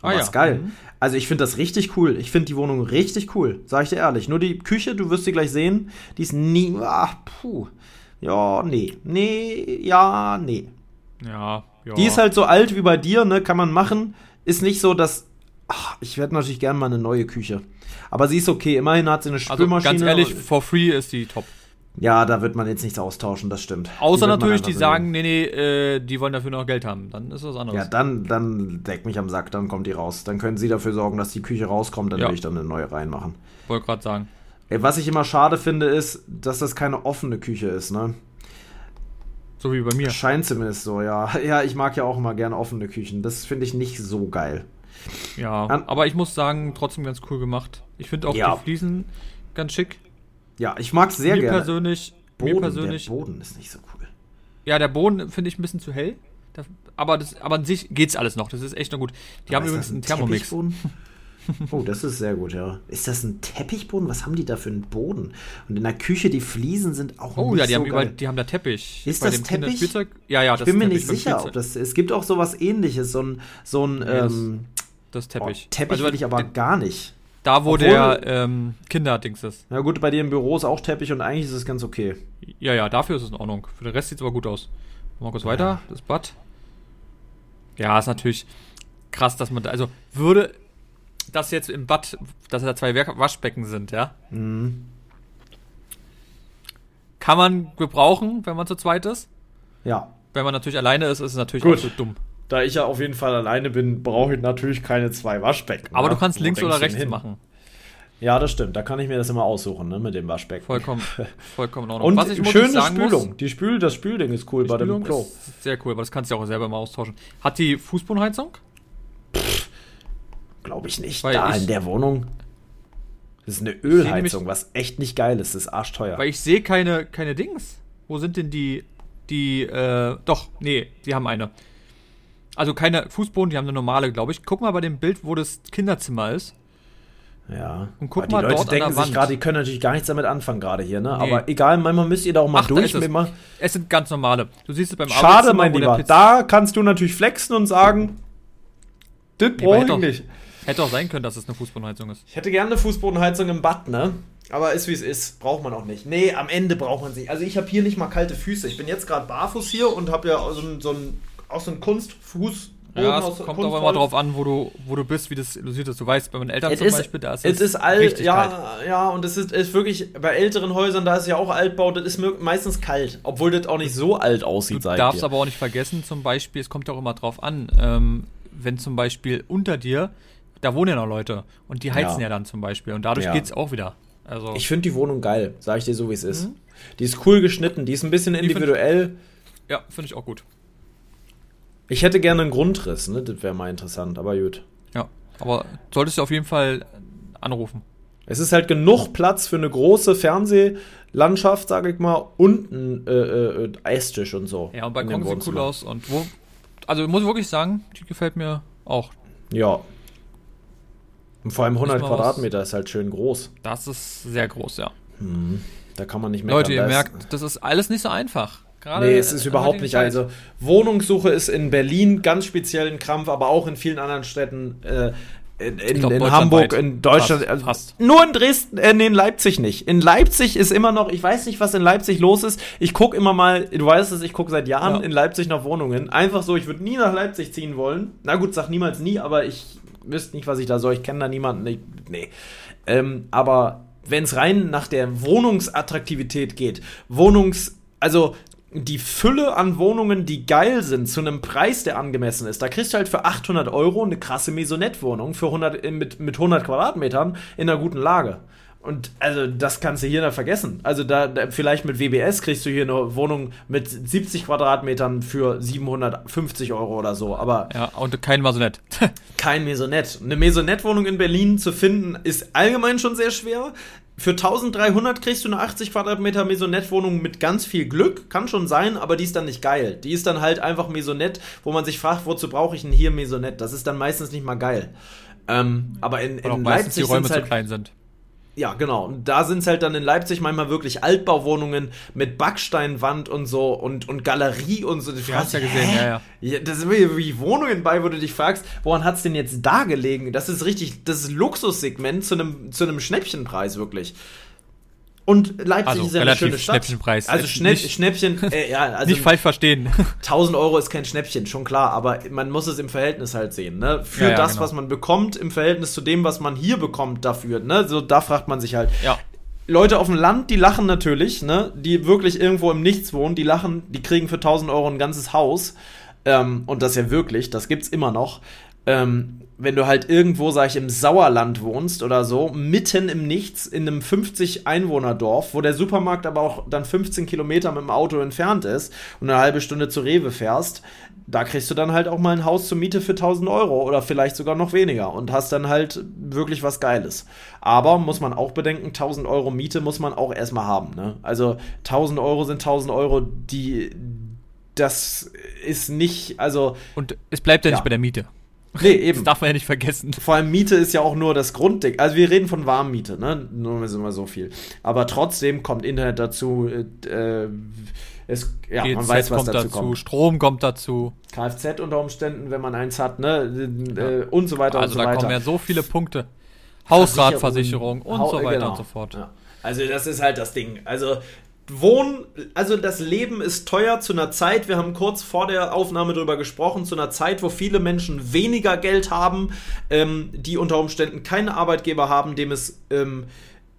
Ah, ja. geil. Mhm. Also ich finde das richtig cool. Ich finde die Wohnung richtig cool, sag ich dir ehrlich. Nur die Küche, du wirst sie gleich sehen, die ist nie. Ach, puh. Ja, nee. Nee, ja, nee. Ja, ja. Die ist halt so alt wie bei dir, ne? Kann man machen. Ist nicht so, dass. Ach, ich werde natürlich gerne mal eine neue Küche. Aber sie ist okay. Immerhin hat sie eine Spülmaschine. Also ganz ehrlich, for free ist die top. Ja, da wird man jetzt nichts austauschen, das stimmt. Außer die natürlich, die sagen, nee, nee, äh, die wollen dafür noch Geld haben. Dann ist was anderes. Ja, dann, dann deck mich am Sack, dann kommt die raus. Dann können sie dafür sorgen, dass die Küche rauskommt, dann ja. will ich dann eine neue reinmachen. Wollte gerade sagen. Ey, was ich immer schade finde, ist, dass das keine offene Küche ist, ne? So wie bei mir. Scheint zumindest so, ja. Ja, ich mag ja auch immer gerne offene Küchen. Das finde ich nicht so geil. Ja, An aber ich muss sagen, trotzdem ganz cool gemacht. Ich finde auch ja. die Fliesen ganz schick. Ja, ich mag es sehr mir gerne. Persönlich, Boden, mir persönlich. Der Boden ist nicht so cool. Ja, der Boden finde ich ein bisschen zu hell. aber, das, aber an sich geht's alles noch. Das ist echt noch gut. Die aber haben übrigens einen Thermomix. Oh, das ist sehr gut, ja. Ist das ein Teppichboden? Was haben die da für einen Boden? Und in der Küche, die Fliesen sind auch Oh ja, die, so haben, überall, die haben da Teppich. Ist das Teppich? Ja, ja, das Ich bin mir nicht sicher, ob das. Es gibt auch sowas ähnliches, so ein. So ein ja, ähm, das, das Teppich. Oh, Teppich also, will ich aber gar nicht. Da, wo Obwohl, der ähm, Kinderdings ist. Na gut, bei dir im Büro ist auch Teppich und eigentlich ist es ganz okay. Ja, ja, dafür ist es in Ordnung. Für den Rest sieht es aber gut aus. Mal kurz ja. weiter, das Bad. Ja, ist natürlich krass, dass man da, also würde das jetzt im Bad, dass da zwei Waschbecken sind, ja? Mhm. Kann man gebrauchen, wenn man zu zweit ist? Ja. Wenn man natürlich alleine ist, ist es natürlich Gut. absolut dumm. Da ich ja auf jeden Fall alleine bin, brauche ich natürlich keine zwei Waschbecken. Aber ne? du kannst Wo links oder rechts hin? machen. Ja, das stimmt. Da kann ich mir das immer aussuchen, ne, mit dem Waschbecken. Vollkommen, vollkommen in Und Was ich schöne Spülung. Muss, die Spül, das Spülding ist cool bei dem Klo. sehr cool, aber das kannst du auch selber mal austauschen. Hat die Fußbodenheizung? Glaube ich nicht. Weil da ich, in der Wohnung. Das ist eine Ölheizung, was echt nicht geil ist. Das ist arschteuer. Weil ich sehe keine, keine Dings. Wo sind denn die, die, äh, doch, nee, die haben eine. Also keine Fußboden, die haben eine normale, glaube ich. Guck mal bei dem Bild, wo das Kinderzimmer ist. Ja. Und guck mal, die Leute dort denken sich gerade, die können natürlich gar nichts damit anfangen gerade hier, ne? Nee. Aber egal, manchmal müsst ihr da auch mal Ach, durch. Es. es. sind ganz normale. Du siehst es beim Schade, mein Lieber. Da kannst du natürlich flexen und sagen, das nee, brauche ich nicht. Hätte auch sein können, dass es eine Fußbodenheizung ist. Ich hätte gerne eine Fußbodenheizung im Bad, ne? Aber ist wie es ist, braucht man auch nicht. Nee, am Ende braucht man sie. Also ich habe hier nicht mal kalte Füße. Ich bin jetzt gerade barfuß hier und habe ja so ein, so ein, auch so ein Kunstfuß. Ja, es kommt auch immer drauf an, wo du, wo du bist, wie das illustriert ist. Du weißt, bei meinen Eltern es zum ist, Beispiel, da ist es ist alt, ja, kalt. ja, und es ist, ist wirklich, bei älteren Häusern, da ist ja auch Altbau, das ist meistens kalt, obwohl das auch nicht so alt aussieht. Du darfst dir. aber auch nicht vergessen, zum Beispiel, es kommt auch immer drauf an, ähm, wenn zum Beispiel unter dir da wohnen ja noch Leute und die heizen ja, ja dann zum Beispiel und dadurch ja. geht es auch wieder. Also ich finde die Wohnung geil, sage ich dir so, wie es ist. Mhm. Die ist cool geschnitten, die ist ein bisschen individuell. Find ich, ja, finde ich auch gut. Ich hätte gerne einen Grundriss, ne? Das wäre mal interessant, aber gut. Ja, aber solltest du auf jeden Fall anrufen. Es ist halt genug Platz für eine große Fernsehlandschaft, sage ich mal, und ein äh, äh, Esstisch und so. Ja, und Balkon sieht cool aus und wo. Also muss ich wirklich sagen, die gefällt mir auch. Ja, und vor allem 100 Quadratmeter was. ist halt schön groß. Das ist sehr groß, ja. Hm, da kann man nicht mehr. Leute, ihr merkt, das ist alles nicht so einfach. Gerade nee, es ist überhaupt nicht. Zeit. Also Wohnungssuche ist in Berlin ganz speziell ein Krampf, aber auch in vielen anderen Städten. Äh, in, in, glaub, in Hamburg, in Deutschland, fast, fast. nur in Dresden, äh, nee, in Leipzig nicht. In Leipzig ist immer noch, ich weiß nicht, was in Leipzig los ist. Ich gucke immer mal, du weißt es, ich gucke seit Jahren ja. in Leipzig nach Wohnungen. Einfach so, ich würde nie nach Leipzig ziehen wollen. Na gut, sag niemals nie, aber ich wüsste nicht, was ich da soll. Ich kenne da niemanden. Ich, nee. Ähm, aber wenn es rein nach der Wohnungsattraktivität geht, Wohnungs, also die Fülle an Wohnungen, die geil sind, zu einem Preis, der angemessen ist. Da kriegst du halt für 800 Euro eine krasse Maisonette-Wohnung für 100, mit, mit 100 Quadratmetern in einer guten Lage. Und also das kannst du hier noch vergessen. Also da, da, vielleicht mit WBS kriegst du hier eine Wohnung mit 70 Quadratmetern für 750 Euro oder so. Aber ja und kein Maisonette. kein Maisonette. Eine Maisonette-Wohnung in Berlin zu finden ist allgemein schon sehr schwer. Für 1300 kriegst du eine 80 Quadratmeter Maisonette-Wohnung mit ganz viel Glück. Kann schon sein, aber die ist dann nicht geil. Die ist dann halt einfach Maisonette, wo man sich fragt, wozu brauche ich denn hier Maisonette? Das ist dann meistens nicht mal geil. Ähm, aber in, in Leipzig die Räume halt, zu klein sind. Ja, genau. Und da sind es halt dann in Leipzig manchmal wirklich Altbauwohnungen mit Backsteinwand und so und, und Galerie und so. Du hast ja gesehen, ja, ja, ja. Das sind wie Wohnungen bei, wo du dich fragst, woran hat es denn jetzt da gelegen? Das ist richtig, das ist Luxussegment zu einem zu einem Schnäppchenpreis wirklich. Und Leipzig also, ist ja eine schöne Stadt. Schnäppchenpreis. Also Schnapp, Schnäppchen, äh, ja, also nicht falsch verstehen. 1000 Euro ist kein Schnäppchen, schon klar, aber man muss es im Verhältnis halt sehen, ne? Für ja, ja, das, genau. was man bekommt, im Verhältnis zu dem, was man hier bekommt dafür, ne? So, da fragt man sich halt. Ja. Leute auf dem Land, die lachen natürlich, ne? Die wirklich irgendwo im Nichts wohnen, die lachen, die kriegen für 1000 Euro ein ganzes Haus. Ähm, und das ja wirklich, das gibt's immer noch. Ähm, wenn du halt irgendwo, sag ich, im Sauerland wohnst oder so, mitten im Nichts, in einem 50-Einwohner-Dorf, wo der Supermarkt aber auch dann 15 Kilometer mit dem Auto entfernt ist und eine halbe Stunde zu Rewe fährst, da kriegst du dann halt auch mal ein Haus zur Miete für 1000 Euro oder vielleicht sogar noch weniger und hast dann halt wirklich was Geiles. Aber muss man auch bedenken, 1000 Euro Miete muss man auch erstmal haben. Ne? Also 1000 Euro sind 1000 Euro, die das ist nicht, also. Und es bleibt ja, ja. nicht bei der Miete. Nee, eben. Das darf man ja nicht vergessen. Vor allem Miete ist ja auch nur das Grundding. Also wir reden von Warmmiete, ne? Nur sind wir so viel. Aber trotzdem kommt Internet dazu, äh, es, ja, GZ man weiß, was kommt dazu, kommt. Strom kommt dazu. Kfz unter Umständen, wenn man eins hat, ne? Äh, und so weiter also und so weiter. Also da kommen ja so viele Punkte. Hausratversicherung und so weiter genau. und so fort. Ja. Also das ist halt das Ding. Also Wohnen, also das Leben ist teuer zu einer Zeit, wir haben kurz vor der Aufnahme darüber gesprochen, zu einer Zeit, wo viele Menschen weniger Geld haben, ähm, die unter Umständen keinen Arbeitgeber haben, dem es ähm,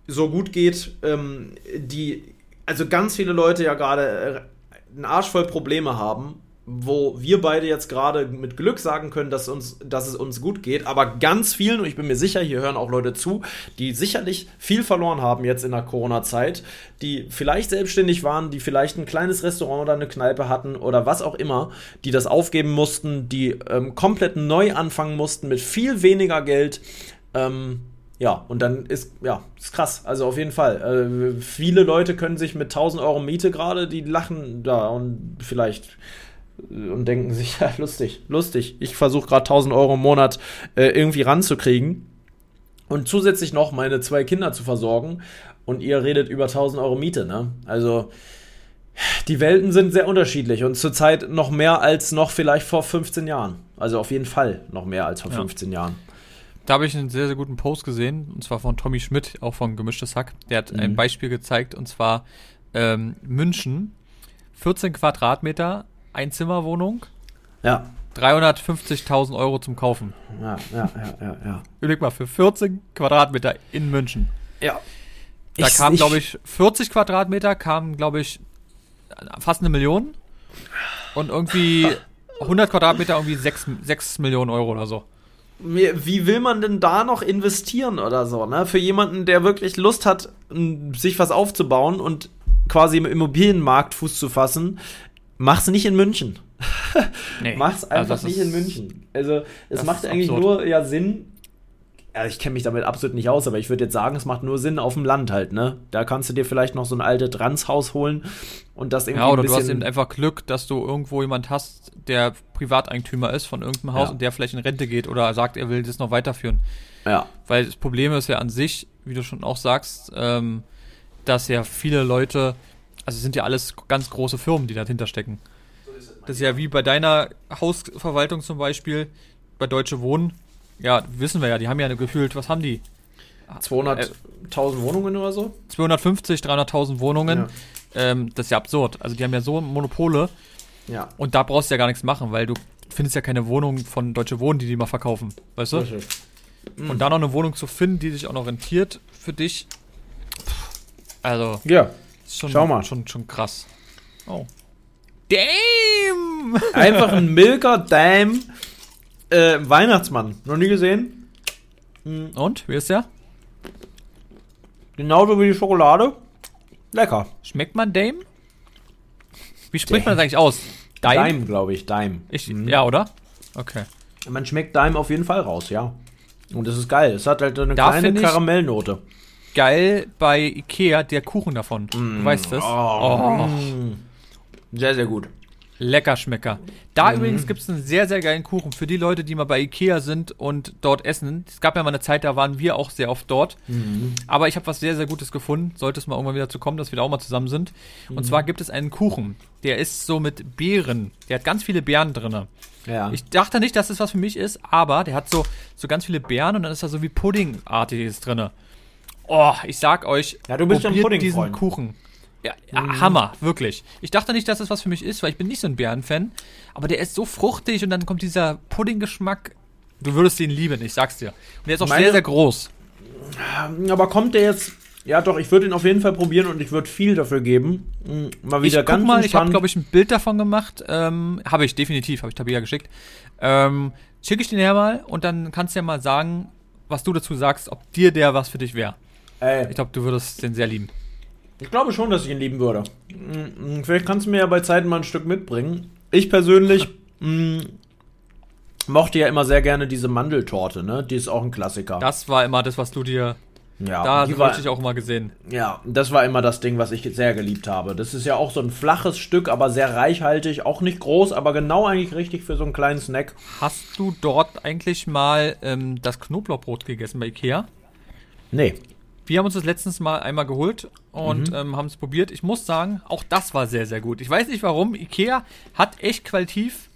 so gut geht, ähm, die, also ganz viele Leute ja gerade äh, einen Arsch voll Probleme haben wo wir beide jetzt gerade mit Glück sagen können, dass, uns, dass es uns gut geht, aber ganz vielen, und ich bin mir sicher, hier hören auch Leute zu, die sicherlich viel verloren haben jetzt in der Corona-Zeit, die vielleicht selbstständig waren, die vielleicht ein kleines Restaurant oder eine Kneipe hatten oder was auch immer, die das aufgeben mussten, die ähm, komplett neu anfangen mussten mit viel weniger Geld. Ähm, ja, und dann ist, ja, ist krass. Also auf jeden Fall. Äh, viele Leute können sich mit 1000 Euro Miete gerade, die lachen da und vielleicht und denken sich, ja, lustig, lustig. Ich versuche gerade 1000 Euro im Monat äh, irgendwie ranzukriegen und zusätzlich noch meine zwei Kinder zu versorgen und ihr redet über 1000 Euro Miete, ne? Also die Welten sind sehr unterschiedlich und zurzeit noch mehr als noch vielleicht vor 15 Jahren. Also auf jeden Fall noch mehr als vor ja. 15 Jahren. Da habe ich einen sehr, sehr guten Post gesehen, und zwar von Tommy Schmidt, auch von Gemischtes Hack. Der hat mhm. ein Beispiel gezeigt, und zwar ähm, München, 14 Quadratmeter, Einzimmerwohnung. Ja. 350.000 Euro zum Kaufen. Ja, ja, ja, ja, ja. Überleg mal, für 14 Quadratmeter in München. Ja. Da ich, kamen, glaube ich, 40 Quadratmeter kamen, glaube ich, fast eine Million. Und irgendwie 100 Quadratmeter irgendwie 6, 6 Millionen Euro oder so. Wie will man denn da noch investieren oder so, ne? Für jemanden, der wirklich Lust hat, sich was aufzubauen und quasi im Immobilienmarkt Fuß zu fassen, Mach's nicht in München. nee, Mach's also einfach also nicht in München. Also es macht eigentlich absurd. nur ja Sinn. Ja, ich kenne mich damit absolut nicht aus, aber ich würde jetzt sagen, es macht nur Sinn auf dem Land halt, ne? Da kannst du dir vielleicht noch so ein altes Transhaus holen und das irgendwie. Ja, oder ein du hast eben einfach Glück, dass du irgendwo jemand hast, der Privateigentümer ist von irgendeinem Haus ja. und der vielleicht in Rente geht oder sagt, er will das noch weiterführen. Ja. Weil das Problem ist ja an sich, wie du schon auch sagst, ähm, dass ja viele Leute also sind ja alles ganz große Firmen, die dahinter stecken. Das ist ja wie bei deiner Hausverwaltung zum Beispiel, bei Deutsche Wohnen. Ja, wissen wir ja, die haben ja gefühlt, was haben die? 200.000 äh, Wohnungen oder so? 250, 300.000 Wohnungen. Ja. Ähm, das ist ja absurd. Also die haben ja so Monopole. Ja. Und da brauchst du ja gar nichts machen, weil du findest ja keine Wohnung von Deutsche Wohnen, die die mal verkaufen. Weißt du? Richtig. Und da noch eine Wohnung zu finden, die sich auch noch rentiert für dich. Also. Ja. Schon, Schau mal. Schon, schon krass. Oh. Damn! Einfach ein Milker Damn äh, Weihnachtsmann. Noch nie gesehen? Hm. Und? Wie ist der? Genauso wie die Schokolade. Lecker. Schmeckt man Dame? Wie spricht Dame. man das eigentlich aus? Dime, Dime glaube ich. Dime. Ich, mhm. Ja, oder? Okay. Man schmeckt Dime auf jeden Fall raus, ja. Und das ist geil. Es hat halt eine da kleine Karamellnote geil bei Ikea, der Kuchen davon. Mm. Du weißt das? Oh. oh. Sehr, sehr gut. Lecker Schmecker. Da mhm. übrigens gibt es einen sehr, sehr geilen Kuchen für die Leute, die mal bei Ikea sind und dort essen. Es gab ja mal eine Zeit, da waren wir auch sehr oft dort. Mhm. Aber ich habe was sehr, sehr Gutes gefunden. Sollte es mal irgendwann wieder zu kommen, dass wir da auch mal zusammen sind. Mhm. Und zwar gibt es einen Kuchen. Der ist so mit Beeren. Der hat ganz viele Beeren drin. Ja. Ich dachte nicht, dass es das was für mich ist, aber der hat so, so ganz viele Beeren und dann ist da so wie Puddingartiges drin. Oh, ich sag euch, ja, du bist ja ein Pudding diesen Kuchen. Ja, mhm. Hammer, wirklich. Ich dachte nicht, dass das was für mich ist, weil ich bin nicht so ein Bärenfan. Aber der ist so fruchtig und dann kommt dieser Pudding-Geschmack. Du würdest ihn lieben, ich sag's dir. Und der ist auch Meine, sehr, sehr groß. Aber kommt der jetzt. Ja, doch, ich würde ihn auf jeden Fall probieren und ich würde viel dafür geben. Hm, mal wieder ich ganz guck mal, ich habe, glaube ich, ein Bild davon gemacht. Ähm, habe ich, definitiv, habe ich Tabia geschickt. Ähm, Schicke ich den her mal und dann kannst du ja mal sagen, was du dazu sagst, ob dir der was für dich wäre. Ey. Ich glaube, du würdest den sehr lieben. Ich glaube schon, dass ich ihn lieben würde. Mm, vielleicht kannst du mir ja bei Zeiten mal ein Stück mitbringen. Ich persönlich mh, mm, mochte ja immer sehr gerne diese Mandeltorte, ne? Die ist auch ein Klassiker. Das war immer das, was du dir Ja, da die war, ich auch immer gesehen. Ja, das war immer das Ding, was ich sehr geliebt habe. Das ist ja auch so ein flaches Stück, aber sehr reichhaltig, auch nicht groß, aber genau eigentlich richtig für so einen kleinen Snack. Hast du dort eigentlich mal ähm, das Knoblauchbrot gegessen bei Ikea? Nee. Wir haben uns das letztens mal einmal geholt und mhm. ähm, haben es probiert. Ich muss sagen, auch das war sehr, sehr gut. Ich weiß nicht warum. Ikea hat echt qualitativ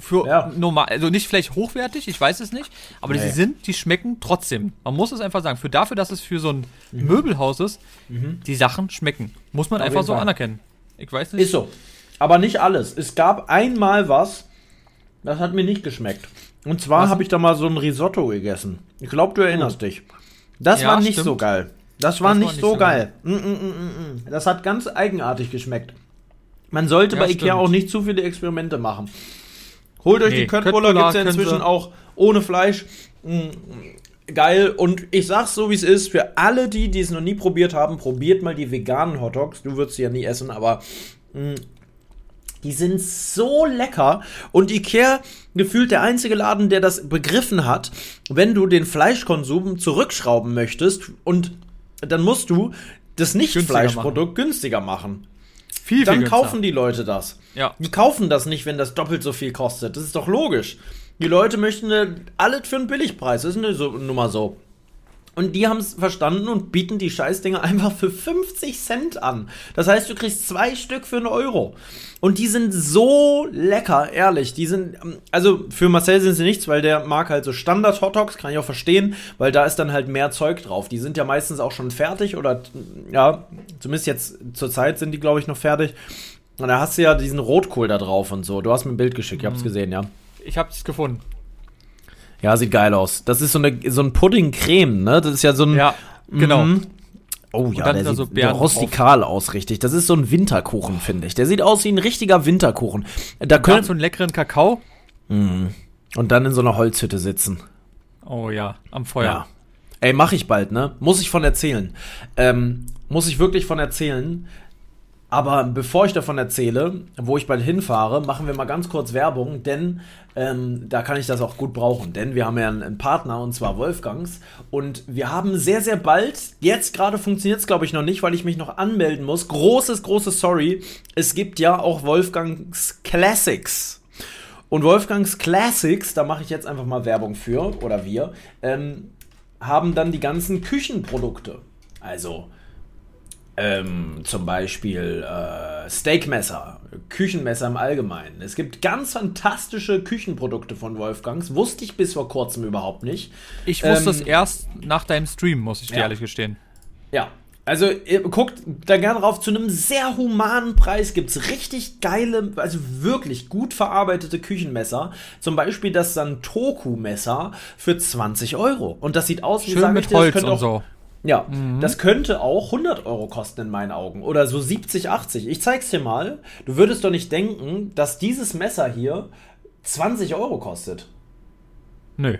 für ja. normal, also nicht vielleicht hochwertig, ich weiß es nicht, aber nee. die sind, die schmecken trotzdem. Man muss es einfach sagen. Für dafür, dass es für so ein mhm. Möbelhaus ist, mhm. die Sachen schmecken. Muss man Auf einfach so Fall. anerkennen. Ich weiß nicht. Ist so. Aber nicht alles. Es gab einmal was, das hat mir nicht geschmeckt. Und zwar habe ich da mal so ein Risotto gegessen. Ich glaube, du erinnerst oh. dich. Das ja, war nicht stimmt. so geil. Das war, das nicht, war nicht, so geil. geil. Mm, mm, mm, das hat ganz eigenartig geschmeckt. Man sollte ja, bei Ikea auch nicht zu viele Experimente machen. Holt euch nee, die Köttbullar, gibt es ja inzwischen auch ohne Fleisch. Geil. Und ich sag's so, wie es ist. Für alle die, die es noch nie probiert haben, probiert mal die veganen Hotdogs. Du würdest sie ja nie essen, aber die sind so lecker und Ikea gefühlt der einzige Laden, der das begriffen hat, wenn du den Fleischkonsum zurückschrauben möchtest und dann musst du das Nicht-Fleischprodukt günstiger machen. Viel, viel dann kaufen die Leute das. Ja. Die kaufen das nicht, wenn das doppelt so viel kostet. Das ist doch logisch. Die Leute möchten alles für einen Billigpreis. Das ist eine so, Nummer so. Und die haben es verstanden und bieten die Scheißdinger einfach für 50 Cent an. Das heißt, du kriegst zwei Stück für einen Euro. Und die sind so lecker, ehrlich. Die sind, ähm, also für Marcel sind sie nichts, weil der mag halt so Standard Hot Dogs, kann ich auch verstehen, weil da ist dann halt mehr Zeug drauf. Die sind ja meistens auch schon fertig oder, ja, zumindest jetzt zur Zeit sind die, glaube ich, noch fertig. Und da hast du ja diesen Rotkohl da drauf und so. Du hast mir ein Bild geschickt, ich hab's mhm. gesehen, ja. Ich hab's gefunden. Ja, sieht geil aus. Das ist so, eine, so ein Pudding-Creme, ne? Das ist ja so ein. Ja, genau. Mm, oh ja, der sieht so rustikal aus, richtig. Das ist so ein Winterkuchen, finde ich. Der sieht aus wie ein richtiger Winterkuchen. Da können so einen leckeren Kakao. Mm. Und dann in so einer Holzhütte sitzen. Oh ja, am Feuer. Ja. Ey, mach ich bald, ne? Muss ich von erzählen. Ähm, muss ich wirklich von erzählen. Aber bevor ich davon erzähle, wo ich bald hinfahre, machen wir mal ganz kurz Werbung, denn ähm, da kann ich das auch gut brauchen. Denn wir haben ja einen, einen Partner und zwar Wolfgangs. Und wir haben sehr, sehr bald, jetzt gerade funktioniert es glaube ich noch nicht, weil ich mich noch anmelden muss. Großes, großes Sorry. Es gibt ja auch Wolfgangs Classics. Und Wolfgangs Classics, da mache ich jetzt einfach mal Werbung für, oder wir, ähm, haben dann die ganzen Küchenprodukte. Also ähm, zum Beispiel äh, Steakmesser, Küchenmesser im Allgemeinen. Es gibt ganz fantastische Küchenprodukte von Wolfgangs. Wusste ich bis vor kurzem überhaupt nicht. Ich wusste ähm, es erst nach deinem Stream, muss ich dir ja. ehrlich gestehen. Ja. Also guckt da gerne drauf, zu einem sehr humanen Preis gibt es richtig geile, also wirklich gut verarbeitete Küchenmesser. Zum Beispiel das Santoku-Messer für 20 Euro. Und das sieht aus wie Schön mit Holz und so. Ja, mhm. das könnte auch 100 Euro kosten in meinen Augen. Oder so 70, 80. Ich zeig's dir mal. Du würdest doch nicht denken, dass dieses Messer hier 20 Euro kostet. Nö.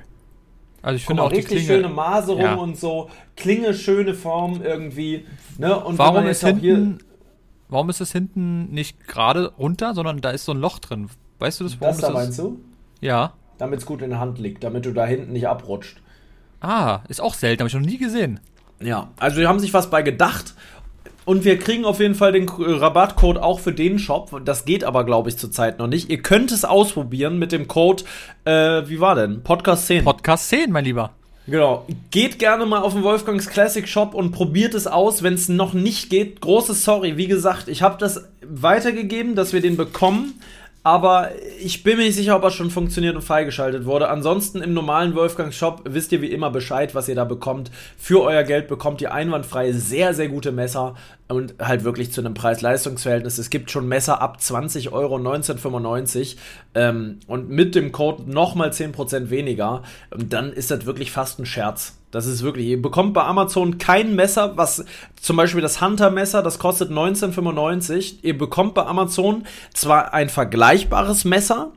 Also ich finde auch richtig die Klinge, schöne Maserung ja. und so. Klinge, schöne Form irgendwie. Ne? Und warum ist hinten, warum ist es hinten nicht gerade runter, sondern da ist so ein Loch drin? Weißt du das? Warum das da meinst du? Ja. Damit es gut in der Hand liegt, damit du da hinten nicht abrutscht. Ah, ist auch selten, habe ich noch nie gesehen. Ja, also die haben sich was bei gedacht. Und wir kriegen auf jeden Fall den Rabattcode auch für den Shop. Das geht aber, glaube ich, zurzeit noch nicht. Ihr könnt es ausprobieren mit dem Code, äh, wie war denn? Podcast 10. Podcast 10, mein Lieber. Genau. Geht gerne mal auf den Wolfgangs Classic Shop und probiert es aus, wenn es noch nicht geht. Großes Sorry. Wie gesagt, ich habe das weitergegeben, dass wir den bekommen. Aber ich bin mir nicht sicher, ob er schon funktioniert und freigeschaltet wurde. Ansonsten im normalen Wolfgang Shop wisst ihr wie immer Bescheid, was ihr da bekommt. Für euer Geld bekommt ihr einwandfrei sehr, sehr gute Messer und halt wirklich zu einem Preis-Leistungs-Verhältnis. Es gibt schon Messer ab 20 Euro 1995 ähm, und mit dem Code nochmal 10% weniger. Und dann ist das wirklich fast ein Scherz. Das ist wirklich, ihr bekommt bei Amazon kein Messer, was zum Beispiel das Hunter-Messer, das kostet 19,95. Ihr bekommt bei Amazon zwar ein vergleichbares Messer,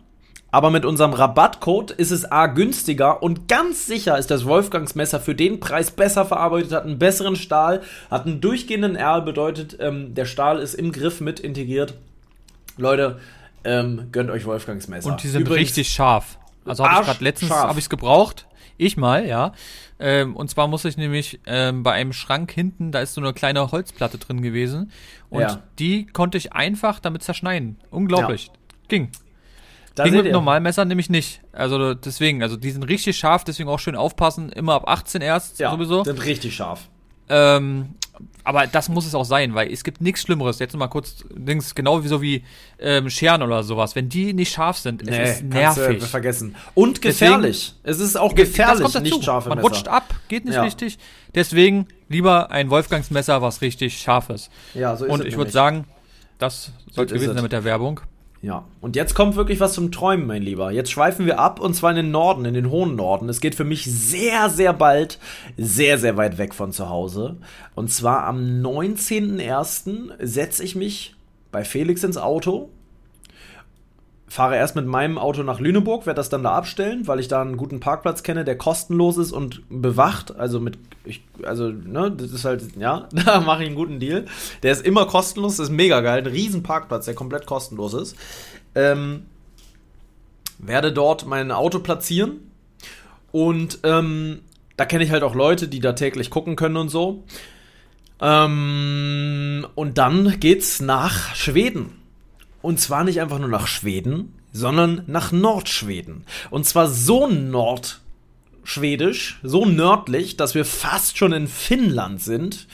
aber mit unserem Rabattcode ist es A günstiger und ganz sicher ist das Wolfgangs Messer für den Preis besser verarbeitet, hat einen besseren Stahl, hat einen durchgehenden R, bedeutet, ähm, der Stahl ist im Griff mit integriert. Leute, ähm, gönnt euch Wolfgangs Messer. Und die sind Übrigens, richtig scharf. Also habe ich gerade letztens habe ich es gebraucht. Ich mal, ja. Ähm, und zwar muss ich nämlich ähm, bei einem Schrank hinten, da ist so eine kleine Holzplatte drin gewesen. Und ja. die konnte ich einfach damit zerschneiden. Unglaublich. Ja. Ging. Da Ging mit normalen Messer nämlich nicht. Also deswegen, also die sind richtig scharf, deswegen auch schön aufpassen. Immer ab 18 erst ja, sowieso. sind richtig scharf. Ähm, aber das muss es auch sein, weil es gibt nichts Schlimmeres. Jetzt mal kurz, Dings, genau wie so wie ähm, Scheren oder sowas. Wenn die nicht scharf sind, nee, es ist nervig. Du vergessen. Und gefährlich. Deswegen, es ist auch gefährlich, nicht scharfe Man Messer. rutscht ab, geht nicht ja. richtig. Deswegen lieber ein Wolfgangsmesser, was richtig scharf ist. Ja, so ist Und ich würde sagen, das sollte gewesen sein mit der Werbung. Ja, und jetzt kommt wirklich was zum Träumen, mein Lieber. Jetzt schweifen wir ab und zwar in den Norden, in den hohen Norden. Es geht für mich sehr, sehr bald, sehr, sehr weit weg von zu Hause. Und zwar am 19.01. setze ich mich bei Felix ins Auto fahre erst mit meinem Auto nach Lüneburg, werde das dann da abstellen, weil ich da einen guten Parkplatz kenne, der kostenlos ist und bewacht. Also mit, ich, also, ne, das ist halt, ja, da mache ich einen guten Deal. Der ist immer kostenlos, das ist mega geil. Ein riesen Parkplatz, der komplett kostenlos ist. Ähm, werde dort mein Auto platzieren und ähm, da kenne ich halt auch Leute, die da täglich gucken können und so. Ähm, und dann geht's nach Schweden. Und zwar nicht einfach nur nach Schweden, sondern nach Nordschweden. Und zwar so nordschwedisch, so nördlich, dass wir fast schon in Finnland sind.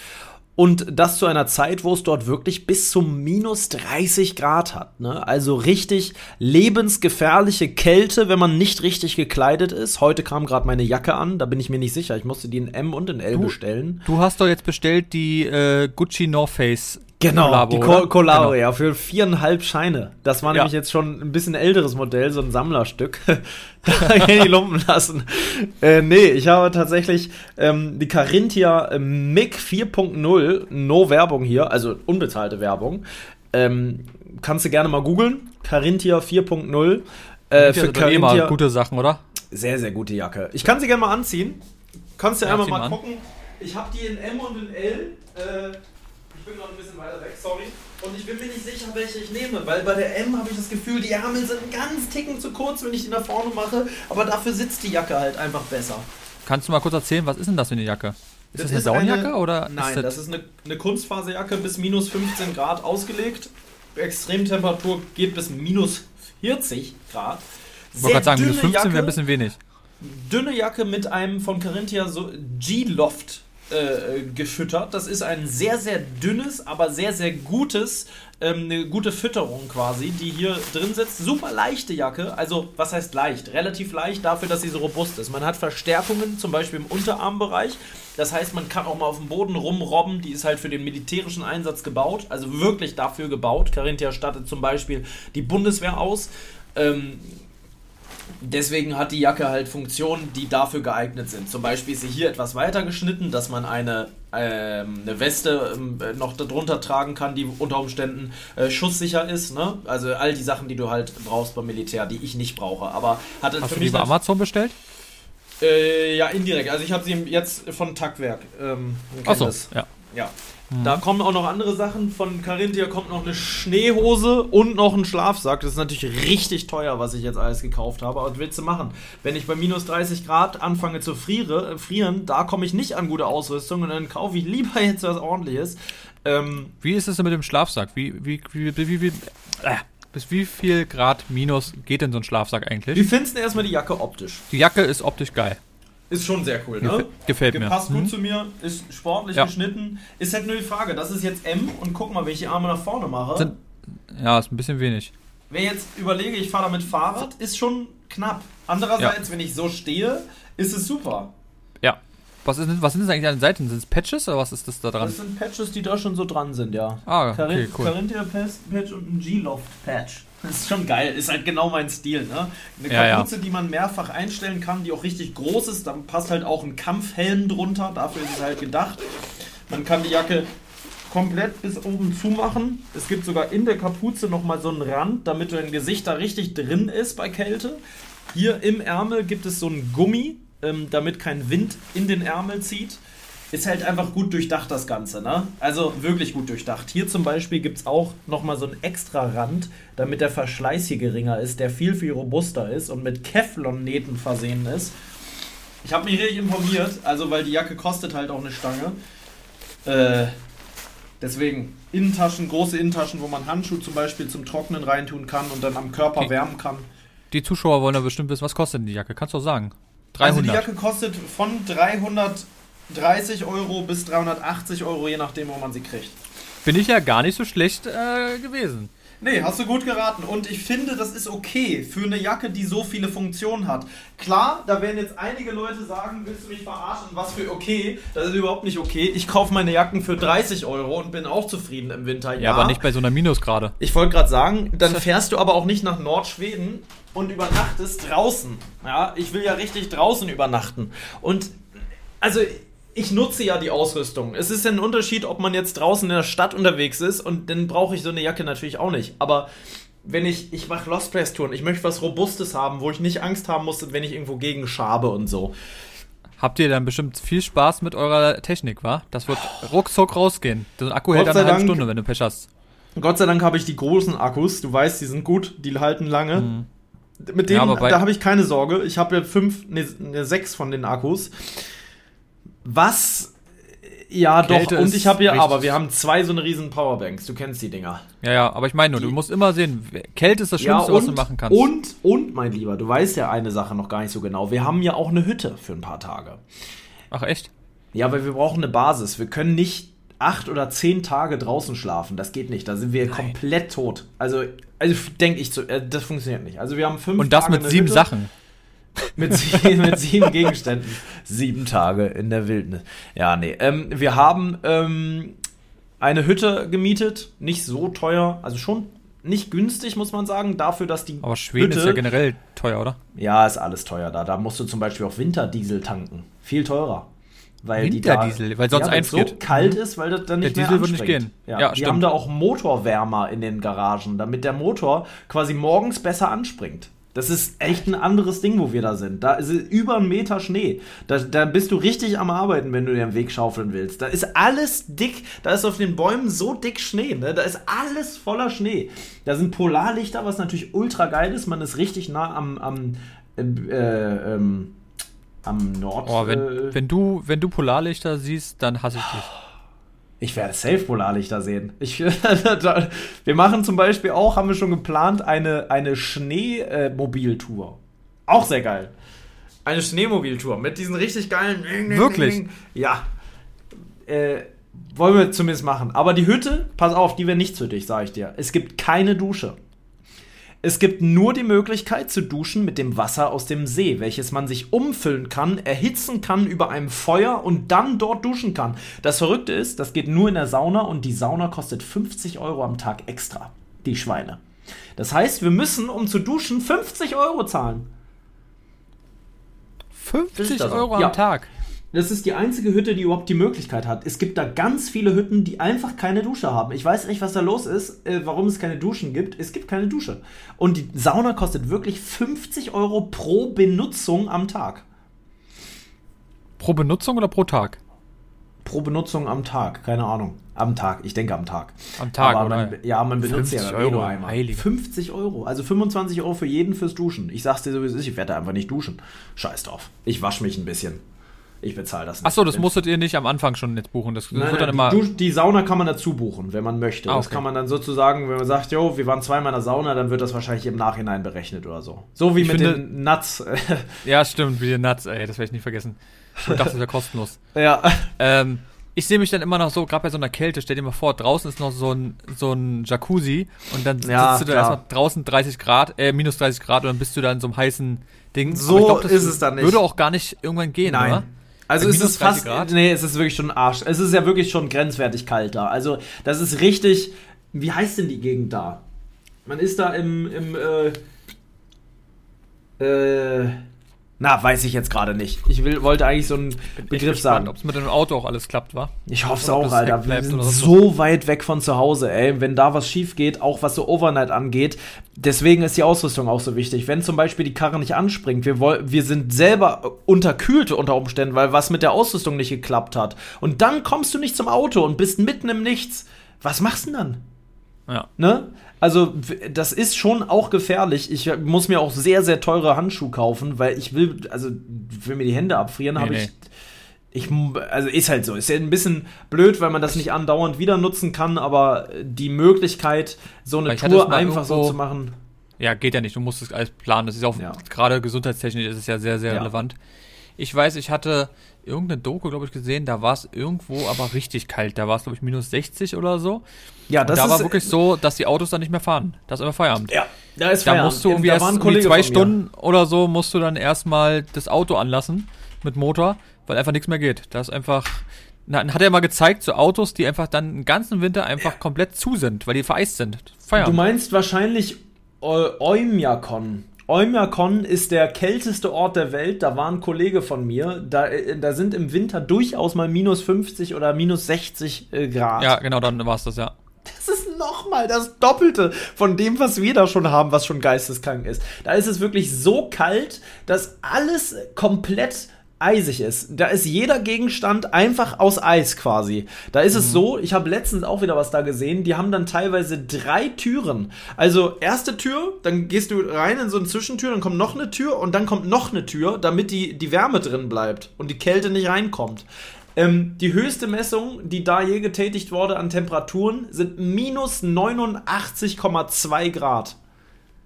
Und das zu einer Zeit, wo es dort wirklich bis zu minus 30 Grad hat. Ne? Also richtig lebensgefährliche Kälte, wenn man nicht richtig gekleidet ist. Heute kam gerade meine Jacke an, da bin ich mir nicht sicher. Ich musste die in M und in L du, bestellen. Du hast doch jetzt bestellt die äh, Gucci North Face Genau, Collabo, die Ko Collabo, genau. ja, für viereinhalb Scheine. Das war ja. nämlich jetzt schon ein bisschen älteres Modell, so ein Sammlerstück. da die lumpen lassen. Äh, nee, ich habe tatsächlich ähm, die Carinthia äh, MIG 4.0, no Werbung hier, also unbezahlte Werbung. Ähm, kannst du gerne mal googeln. Carinthia 4.0. Äh, für Carinthia. Eh gute Sachen, oder? Sehr, sehr gute Jacke. Ich kann sie gerne mal anziehen. Kannst du ja, einmal mal an. gucken. Ich habe die in M und in L. Äh, bin noch ein bisschen weiter weg, sorry. Und ich bin mir nicht sicher, welche ich nehme, weil bei der M habe ich das Gefühl, die Ärmel sind ganz ticken zu kurz, wenn ich die nach vorne mache, aber dafür sitzt die Jacke halt einfach besser. Kannst du mal kurz erzählen, was ist denn das für eine Jacke? Ist das, das eine Daunenjacke oder? Nein, das, das, ist eine, eine Kunstfaserjacke bis minus 15 Grad ausgelegt. Extremtemperatur geht bis minus 40 Grad. Ich wollte gerade sagen, minus 15 wäre ein bisschen wenig. Dünne Jacke mit einem von Carinthia so G-Loft äh, gefüttert. Das ist ein sehr, sehr dünnes, aber sehr, sehr gutes, ähm, eine gute Fütterung quasi, die hier drin sitzt. Super leichte Jacke, also was heißt leicht? Relativ leicht dafür, dass sie so robust ist. Man hat Verstärkungen, zum Beispiel im Unterarmbereich. Das heißt, man kann auch mal auf dem Boden rumrobben. Die ist halt für den militärischen Einsatz gebaut, also wirklich dafür gebaut. Carinthia stattet zum Beispiel die Bundeswehr aus. Ähm, Deswegen hat die Jacke halt Funktionen, die dafür geeignet sind. Zum Beispiel ist sie hier etwas weiter geschnitten, dass man eine, ähm, eine Weste ähm, noch darunter tragen kann, die unter Umständen äh, schusssicher ist. Ne? Also all die Sachen, die du halt brauchst beim Militär, die ich nicht brauche. Aber hat Hast du die bei Amazon bestellt? Äh, ja, indirekt. Also ich habe sie jetzt von Tackwerk. Ähm, Achso, ja. Ja. Mhm. Da kommen auch noch andere Sachen. Von Carinthia kommt noch eine Schneehose und noch ein Schlafsack. Das ist natürlich richtig teuer, was ich jetzt alles gekauft habe. Aber was willst du machen? Wenn ich bei minus 30 Grad anfange zu friere, äh, frieren, da komme ich nicht an gute Ausrüstung und dann kaufe ich lieber jetzt was ordentliches. Ähm, wie ist es denn mit dem Schlafsack? Wie, wie, wie, wie, wie, äh, bis wie viel Grad minus geht denn so ein Schlafsack eigentlich? Wie findest du erstmal die Jacke optisch? Die Jacke ist optisch geil. Ist schon sehr cool, ne? Gefällt mir. Passt gut mhm. zu mir, ist sportlich ja. geschnitten. Ist halt nur die Frage, das ist jetzt M und guck mal, wenn ich die Arme nach vorne mache. Sind, ja, ist ein bisschen wenig. Ich jetzt überlege, ich fahre damit Fahrrad, ist schon knapp. Andererseits, ja. wenn ich so stehe, ist es super. Ja. Was, ist, was sind das eigentlich an den Seiten? Sind es Patches oder was ist das da dran? Das sind Patches, die da schon so dran sind, ja. Ah, okay, cool. Carinthia Patch und ein G-Loft Patch. Das ist schon geil, ist halt genau mein Stil. Ne? Eine Kapuze, ja, ja. die man mehrfach einstellen kann, die auch richtig groß ist. Dann passt halt auch ein Kampfhelm drunter, dafür ist es halt gedacht. Man kann die Jacke komplett bis oben zumachen. Es gibt sogar in der Kapuze nochmal so einen Rand, damit dein Gesicht da richtig drin ist bei Kälte. Hier im Ärmel gibt es so einen Gummi, ähm, damit kein Wind in den Ärmel zieht. Ist halt einfach gut durchdacht, das Ganze, ne? Also wirklich gut durchdacht. Hier zum Beispiel gibt es auch nochmal so einen extra Rand, damit der Verschleiß hier geringer ist, der viel, viel robuster ist und mit Kevlon-Nähten versehen ist. Ich habe mich richtig informiert, also weil die Jacke kostet halt auch eine Stange. Äh, deswegen Innentaschen, große Innentaschen, wo man Handschuhe zum Beispiel zum Trocknen reintun kann und dann am Körper die, wärmen kann. Die Zuschauer wollen ja bestimmt wissen, was kostet denn die Jacke? Kannst du auch sagen. 300. Also die Jacke kostet von 330 Euro bis 380 Euro, je nachdem, wo man sie kriegt. Bin ich ja gar nicht so schlecht äh, gewesen. Nee, hast du gut geraten. Und ich finde, das ist okay für eine Jacke, die so viele Funktionen hat. Klar, da werden jetzt einige Leute sagen, willst du mich verarschen? Was für okay? Das ist überhaupt nicht okay. Ich kaufe meine Jacken für 30 Euro und bin auch zufrieden im Winter. Ja, ja aber nicht bei so einer Minusgrade. Ich wollte gerade sagen, dann fährst du aber auch nicht nach Nordschweden und übernachtest draußen. Ja, ich will ja richtig draußen übernachten. Und also ich nutze ja die Ausrüstung. Es ist ja ein Unterschied, ob man jetzt draußen in der Stadt unterwegs ist und dann brauche ich so eine Jacke natürlich auch nicht. Aber wenn ich, ich mache Lost Place Touren, ich möchte was Robustes haben, wo ich nicht Angst haben muss, wenn ich irgendwo gegen schabe und so. Habt ihr dann bestimmt viel Spaß mit eurer Technik, wa? Das wird ruckzuck rausgehen. Der Akku hält dann eine halbe Stunde, wenn du Pech hast. Gott sei Dank habe ich die großen Akkus. Du weißt, die sind gut, die halten lange. Mhm. Mit denen, ja, da habe ich keine Sorge. Ich habe ja fünf, ne, sechs von den Akkus. Was ja, Kälte doch. Und ich habe ja, aber wir haben zwei so eine riesen Powerbanks. Du kennst die Dinger. Ja, ja, aber ich meine nur, die, du musst immer sehen, Kälte ist das Schlimmste, ja, und, was du machen kannst. Und, und, mein Lieber, du weißt ja eine Sache noch gar nicht so genau. Wir haben ja auch eine Hütte für ein paar Tage. Ach, echt? Ja, weil wir brauchen eine Basis. Wir können nicht acht oder zehn Tage draußen schlafen. Das geht nicht. Da sind wir Nein. komplett tot. Also, also denke ich, zu, äh, das funktioniert nicht. Also wir haben fünf Und das Tage mit sieben Hütte. Sachen mit, sieben, mit sieben Gegenständen. Sieben Tage in der Wildnis. Ja, nee. Ähm, wir haben ähm, eine Hütte gemietet. Nicht so teuer. Also schon nicht günstig, muss man sagen, dafür, dass die. Aber Schweden Hütte, ist ja generell teuer, oder? Ja, ist alles teuer da. Da musst du zum Beispiel auch Winterdiesel tanken. Viel teurer. Weil Winterdiesel, da, weil sonst ja, einfriert. so kalt ist, weil das dann nicht der Diesel mehr anspringt. Wird nicht gehen. Ja, ja die stimmt. haben da auch Motorwärmer in den Garagen, damit der Motor quasi morgens besser anspringt. Das ist echt ein anderes Ding, wo wir da sind. Da ist über einen Meter Schnee. Da, da bist du richtig am Arbeiten, wenn du dir einen Weg schaufeln willst. Da ist alles dick. Da ist auf den Bäumen so dick Schnee. Ne? Da ist alles voller Schnee. Da sind Polarlichter, was natürlich ultra geil ist. Man ist richtig nah am, am äh, ähm, am Nord. Oh, wenn, äh, wenn, du, wenn du Polarlichter siehst, dann hasse ich dich. Ich werde safe Polarlichter sehen. Ich, wir machen zum Beispiel auch, haben wir schon geplant, eine, eine Schneemobiltour. auch sehr geil. Eine Schneemobiltour mit diesen richtig geilen. Wirklich? Ja. Äh, wollen wir zumindest machen. Aber die Hütte, pass auf, die wäre nichts für dich, sage ich dir. Es gibt keine Dusche. Es gibt nur die Möglichkeit zu duschen mit dem Wasser aus dem See, welches man sich umfüllen kann, erhitzen kann über einem Feuer und dann dort duschen kann. Das Verrückte ist, das geht nur in der Sauna und die Sauna kostet 50 Euro am Tag extra. Die Schweine. Das heißt, wir müssen, um zu duschen, 50 Euro zahlen. 50 Euro am ja. Tag? Das ist die einzige Hütte, die überhaupt die Möglichkeit hat. Es gibt da ganz viele Hütten, die einfach keine Dusche haben. Ich weiß nicht, was da los ist, äh, warum es keine Duschen gibt. Es gibt keine Dusche. Und die Sauna kostet wirklich 50 Euro pro Benutzung am Tag. Pro Benutzung oder pro Tag? Pro Benutzung am Tag, keine Ahnung. Am Tag, ich denke am Tag. Am Tag, Aber man, oder? Ja, man benutzt ja Euro, nur einmal. Heilig. 50 Euro, also 25 Euro für jeden fürs Duschen. Ich sag's dir sowieso, ich werde einfach nicht duschen. Scheiß drauf. Ich wasche mich ein bisschen. Ich bezahle das nicht. Achso, das musstet ihr nicht am Anfang schon jetzt buchen. Das, nein, wird dann immer. Die, die, Sauna kann man dazu buchen, wenn man möchte. Ah, okay. Das kann man dann sozusagen, wenn man sagt, jo, wir waren zweimal in der Sauna, dann wird das wahrscheinlich im Nachhinein berechnet oder so. So wie ich mit finde, den Nuts. ja, stimmt, wie den Nuts, ey, das werde ich nicht vergessen. Ich dachte, das wäre kostenlos. ja. Ähm, ich sehe mich dann immer noch so, gerade bei so einer Kälte, stell dir mal vor, draußen ist noch so ein, so ein Jacuzzi und dann ja, sitzt du da erstmal draußen 30 Grad, äh, minus 30 Grad und dann bist du da in so einem heißen Ding. So glaub, ist es dann nicht. Würde auch gar nicht irgendwann gehen, Nein. oder? Also es ist fast, Grad? nee, es ist wirklich schon Arsch. Es ist ja wirklich schon grenzwertig kalt da. Also das ist richtig, wie heißt denn die Gegend da? Man ist da im, im, äh, äh, Na, weiß ich jetzt gerade nicht. Ich will, wollte eigentlich so einen Begriff sagen. Ob es mit dem Auto auch alles klappt, wa? Ich hoffe es auch, Alter. Wir sind so weit weg von zu Hause, ey. Wenn da was schief geht, auch was so Overnight angeht. Deswegen ist die Ausrüstung auch so wichtig. Wenn zum Beispiel die Karre nicht anspringt, wir, wir sind selber unterkühlt unter Umständen, weil was mit der Ausrüstung nicht geklappt hat. Und dann kommst du nicht zum Auto und bist mitten im Nichts. Was machst du denn dann? Ja. Ne? Also, das ist schon auch gefährlich. Ich muss mir auch sehr, sehr teure Handschuhe kaufen, weil ich will, also, will mir die Hände abfrieren, nee, habe nee. ich. Ich, also ist halt so. Ist ja ein bisschen blöd, weil man das nicht andauernd wieder nutzen kann, aber die Möglichkeit, so eine Tour einfach so zu machen. Ja, geht ja nicht. Du musst es alles planen. Das ist auch ja. gerade gesundheitstechnisch ist es ja sehr, sehr ja. relevant. Ich weiß, ich hatte irgendeine Doku, glaube ich, gesehen, da war es irgendwo aber richtig kalt. Da war es, glaube ich, minus 60 oder so. Ja, das und da ist, war wirklich so, dass die Autos dann nicht mehr fahren. Das ist immer Feierabend. Ja, da ist Feierabend. Da musst du irgendwie erst irgendwie zwei Stunden oder so musst du dann erstmal das Auto anlassen mit Motor, weil einfach nichts mehr geht. Da ist einfach dann hat er mal gezeigt, so Autos, die einfach dann den ganzen Winter einfach ja. komplett zu sind, weil die vereist sind. Feierabend. Du meinst wahrscheinlich Eumjakon. Oymyakon ist der kälteste Ort der Welt. Da war ein Kollege von mir. Da, äh, da sind im Winter durchaus mal minus 50 oder minus 60 äh, Grad. Ja, genau, dann war es das, ja. Das ist nochmal das Doppelte von dem, was wir da schon haben, was schon geisteskrank ist. Da ist es wirklich so kalt, dass alles komplett eisig ist. Da ist jeder Gegenstand einfach aus Eis quasi. Da ist mhm. es so, ich habe letztens auch wieder was da gesehen, die haben dann teilweise drei Türen. Also erste Tür, dann gehst du rein in so eine Zwischentür, dann kommt noch eine Tür und dann kommt noch eine Tür, damit die, die Wärme drin bleibt und die Kälte nicht reinkommt. Ähm, die höchste Messung, die da je getätigt wurde an Temperaturen, sind minus 89,2 Grad.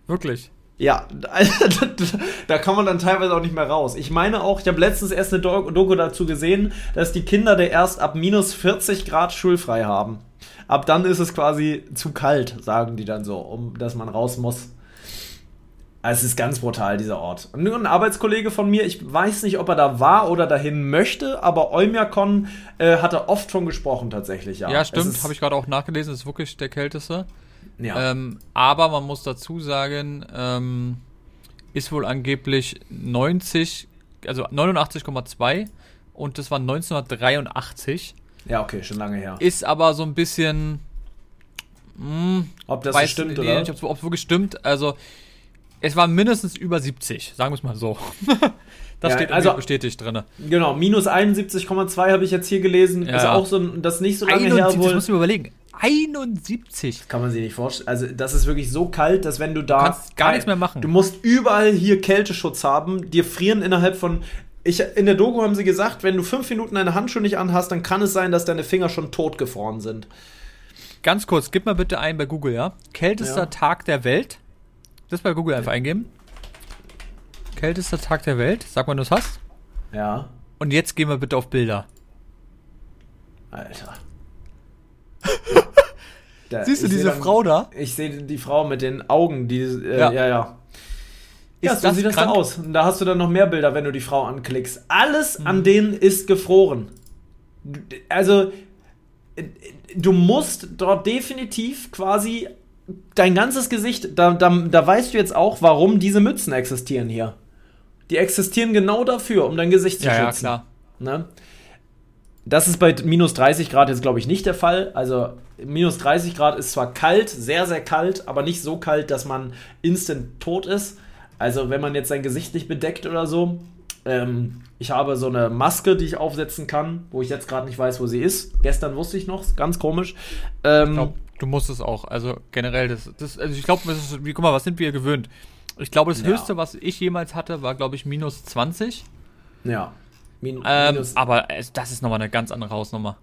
Wirklich? Ja, da kann man dann teilweise auch nicht mehr raus. Ich meine auch, ich habe letztens erst eine Doku dazu gesehen, dass die Kinder der erst ab minus 40 Grad schulfrei haben. Ab dann ist es quasi zu kalt, sagen die dann so, um dass man raus muss. Also es ist ganz brutal, dieser Ort. Und ein Arbeitskollege von mir, ich weiß nicht, ob er da war oder dahin möchte, aber Eumjakon äh, hat er oft schon gesprochen tatsächlich, ja. Ja, stimmt, habe ich gerade auch nachgelesen, ist wirklich der kälteste. Ja. Ähm, aber man muss dazu sagen, ähm, ist wohl angeblich 90, also 89,2 und das war 1983. Ja, okay, schon lange her. Ist aber so ein bisschen. Mh, hm, ob das weiß, stimmt, nee, oder? Nicht, ob es wirklich stimmt. Also, es war mindestens über 70, sagen wir es mal so. das ja, steht also bestätigt drin. Genau, minus 71,2 habe ich jetzt hier gelesen. Ja. Ist auch so, das nicht so lange 71, her wohl. Das muss ich überlegen. 71. kann man sich nicht vorstellen. Also, das ist wirklich so kalt, dass wenn du da. Du kannst gar nichts mehr machen. Du musst überall hier Kälteschutz haben. Dir frieren innerhalb von. Ich, in der Doku haben sie gesagt, wenn du fünf Minuten deine Handschuhe nicht anhast, dann kann es sein, dass deine Finger schon totgefroren sind. Ganz kurz, gib mal bitte ein bei Google, ja? Kältester ja. Tag der Welt. Das bei Google einfach eingeben. Kältester Tag der Welt. Sag mal, du es hast. Ja. Und jetzt gehen wir bitte auf Bilder. Alter. Da, Siehst du diese dann, Frau da? Ich sehe die Frau mit den Augen, die. Äh, ja, ja. ja. Ja, so sieht das da aus. Und da hast du dann noch mehr Bilder, wenn du die Frau anklickst. Alles mhm. an denen ist gefroren. Also, du musst dort definitiv quasi dein ganzes Gesicht, da, da, da weißt du jetzt auch, warum diese Mützen existieren hier. Die existieren genau dafür, um dein Gesicht zu ja, schützen. Ja, klar. Ne? Das ist bei minus 30 Grad jetzt, glaube ich, nicht der Fall. Also minus 30 Grad ist zwar kalt, sehr, sehr kalt, aber nicht so kalt, dass man instant tot ist. Also wenn man jetzt sein Gesicht nicht bedeckt oder so. Ähm, ich habe so eine Maske, die ich aufsetzen kann, wo ich jetzt gerade nicht weiß, wo sie ist. Gestern wusste ich noch, ganz komisch. Ähm, ich glaube, du musst es auch. Also generell, das, das also ich glaube, guck mal, was sind wir gewöhnt? Ich glaube, das ja. höchste, was ich jemals hatte, war, glaube ich, minus 20. Ja. Min ähm, aber das ist nochmal eine ganz andere Hausnummer.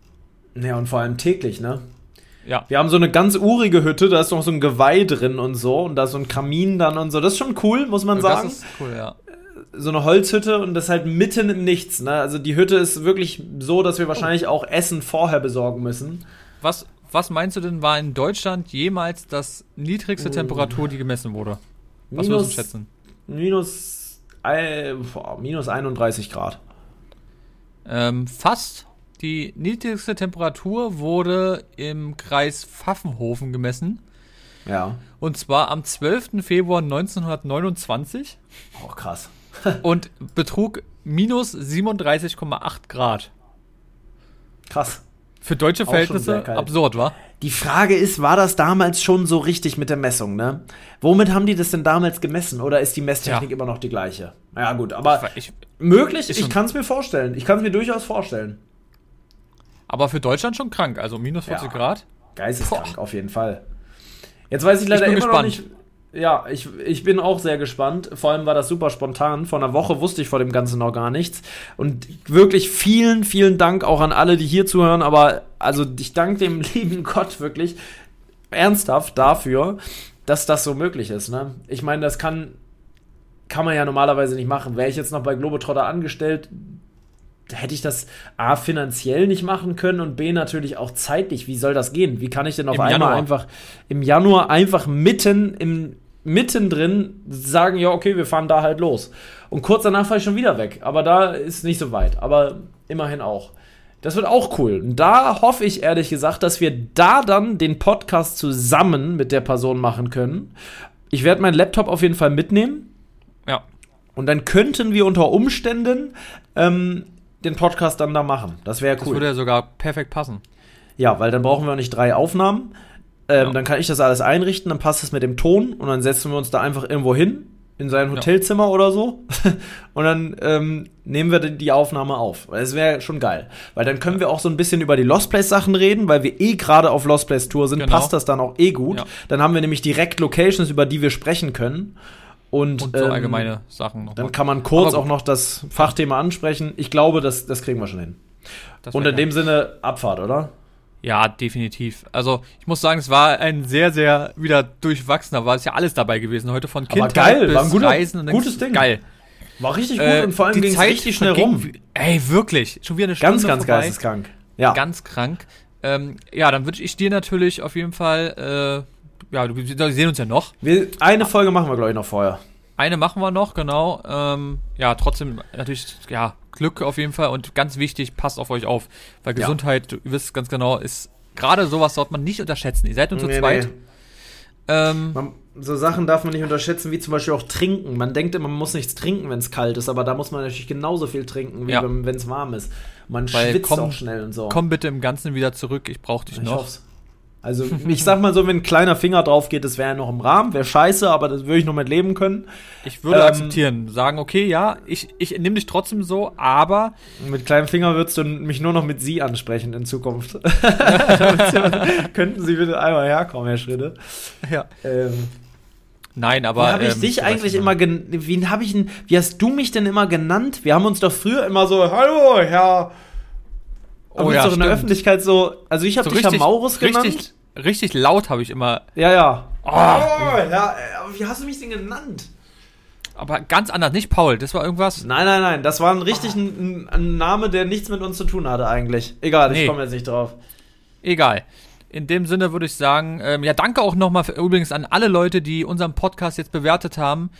Ja, und vor allem täglich, ne? Ja. Wir haben so eine ganz urige Hütte, da ist noch so ein Geweih drin und so und da ist so ein Kamin dann und so. Das ist schon cool, muss man sagen. Das ist cool, ja. So eine Holzhütte und das halt mitten im Nichts. Ne? Also die Hütte ist wirklich so, dass wir wahrscheinlich auch Essen vorher besorgen müssen. Was, was meinst du denn, war in Deutschland jemals das niedrigste uh. Temperatur, die gemessen wurde? Was minus, würdest du schätzen? Minus, äh, minus 31 Grad. Ähm, fast. Die niedrigste Temperatur wurde im Kreis Pfaffenhofen gemessen. Ja. Und zwar am 12. Februar 1929. Oh, krass. und betrug minus 37,8 Grad. Krass. Für deutsche Verhältnisse absurd, wa? Die Frage ist, war das damals schon so richtig mit der Messung, ne? Womit haben die das denn damals gemessen? Oder ist die Messtechnik ja. immer noch die gleiche? Ja, gut, aber ich, ich, möglich, ich kann es mir vorstellen. Ich kann es mir durchaus vorstellen. Aber für Deutschland schon krank, also minus 40 ja. Grad. Geisteskrank, Boah. auf jeden Fall. Jetzt weiß ich leider ich immer gespannt. noch nicht. Ja, ich, ich bin auch sehr gespannt. Vor allem war das super spontan. Vor einer Woche wusste ich vor dem Ganzen noch gar nichts. Und wirklich vielen, vielen Dank auch an alle, die hier zuhören. Aber also ich danke dem lieben Gott wirklich ernsthaft dafür, dass das so möglich ist. Ne? Ich meine, das kann, kann man ja normalerweise nicht machen. Wäre ich jetzt noch bei Globetrotter angestellt, hätte ich das A finanziell nicht machen können und B natürlich auch zeitlich. Wie soll das gehen? Wie kann ich denn auf Im einmal Januar. einfach im Januar einfach mitten im mittendrin sagen, ja, okay, wir fahren da halt los. Und kurz danach fahre ich schon wieder weg. Aber da ist nicht so weit. Aber immerhin auch. Das wird auch cool. Und da hoffe ich ehrlich gesagt, dass wir da dann den Podcast zusammen mit der Person machen können. Ich werde meinen Laptop auf jeden Fall mitnehmen. Ja. Und dann könnten wir unter Umständen ähm, den Podcast dann da machen. Das wäre cool. Das würde ja sogar perfekt passen. Ja, weil dann brauchen wir auch nicht drei Aufnahmen. Ähm, ja. Dann kann ich das alles einrichten, dann passt es mit dem Ton und dann setzen wir uns da einfach irgendwo hin, in sein Hotelzimmer ja. oder so. und dann ähm, nehmen wir die Aufnahme auf. Das wäre schon geil. Weil dann können wir auch so ein bisschen über die Lost Place Sachen reden, weil wir eh gerade auf Lost Place Tour sind, genau. passt das dann auch eh gut. Ja. Dann haben wir nämlich direkt Locations, über die wir sprechen können. Und, und so ähm, allgemeine Sachen noch. Dann mal. kann man kurz auch noch das Fachthema ansprechen. Ich glaube, das, das kriegen wir schon hin. Und in dem Sinne Abfahrt, oder? Ja, definitiv. Also ich muss sagen, es war ein sehr, sehr wieder durchwachsener, war es ja alles dabei gewesen. Heute von Kindheit geil, bis war ein guter, Reisen. Und gutes Ding. Geil. War richtig gut äh, und vor allem ging es richtig schnell rum. Ey, wirklich. Schon wieder eine Stunde Ganz, ganz vorbei. geisteskrank. Ja. Ganz krank. Ähm, ja, dann wünsche ich dir natürlich auf jeden Fall, äh, ja, wir sehen uns ja noch. Wir, eine Folge machen wir, glaube ich, noch vorher. Eine machen wir noch, genau. Ähm, ja, trotzdem natürlich, ja, Glück auf jeden Fall und ganz wichtig, passt auf euch auf. Weil Gesundheit, ja. ihr wisst ganz genau, ist gerade sowas sollte man nicht unterschätzen. Ihr seid nur zu nee, zweit. Nee. Ähm, man, so Sachen darf man nicht unterschätzen, wie zum Beispiel auch trinken. Man denkt immer, man muss nichts trinken, wenn es kalt ist, aber da muss man natürlich genauso viel trinken, wie ja. wenn es warm ist. Man Weil schwitzt komm, auch schnell und so. Komm bitte im Ganzen wieder zurück, ich brauche dich ich noch. Hoff's. Also ich sag mal so, wenn ein kleiner Finger drauf geht, das wäre ja noch im Rahmen, wäre scheiße, aber das würde ich noch mit leben können. Ich würde ähm, akzeptieren, sagen, okay, ja, ich, ich nehme dich trotzdem so, aber. Mit kleinem Finger würdest du mich nur noch mit sie ansprechen in Zukunft. Könnten Sie bitte einmal herkommen, Herr Schritte? Ja. Ähm, Nein, aber. Wie habe ich ähm, dich eigentlich immer wie ich wie hast du mich denn immer genannt? Wir haben uns doch früher immer so, hallo, Herr aber oh, ja, doch in der Öffentlichkeit so, also ich habe so dich richtig, ja Maurus genannt. Richtig, richtig laut habe ich immer. Ja, ja. Oh. oh, ja, aber wie hast du mich denn genannt? Aber ganz anders, nicht Paul, das war irgendwas. Nein, nein, nein, das war ein richtig ein, ein, Name, der nichts mit uns zu tun hatte eigentlich. Egal, nee. ich komme jetzt nicht drauf. Egal. In dem Sinne würde ich sagen, ähm, ja, danke auch nochmal übrigens an alle Leute, die unseren Podcast jetzt bewertet haben.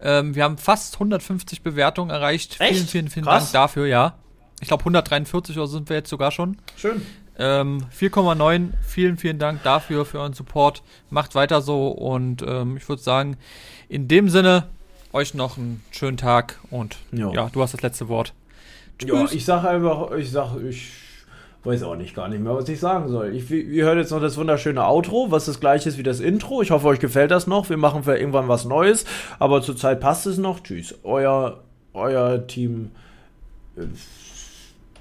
Ähm, wir haben fast 150 Bewertungen erreicht. Echt? Vielen, vielen, vielen Krass. Dank dafür, ja. Ich glaube 143 oder sind wir jetzt sogar schon. Schön. Ähm, 4,9. Vielen, vielen Dank dafür, für euren Support. Macht weiter so und ähm, ich würde sagen, in dem Sinne, euch noch einen schönen Tag und jo. ja, du hast das letzte Wort. Tschüss. Ja, ich sage einfach, ich sage, ich weiß auch nicht gar nicht mehr, was ich sagen soll. Ich, ihr hört jetzt noch das wunderschöne Outro, was das gleiche ist wie das Intro. Ich hoffe, euch gefällt das noch. Wir machen für irgendwann was Neues, aber zurzeit passt es noch. Tschüss. Euer, euer Team. Äh,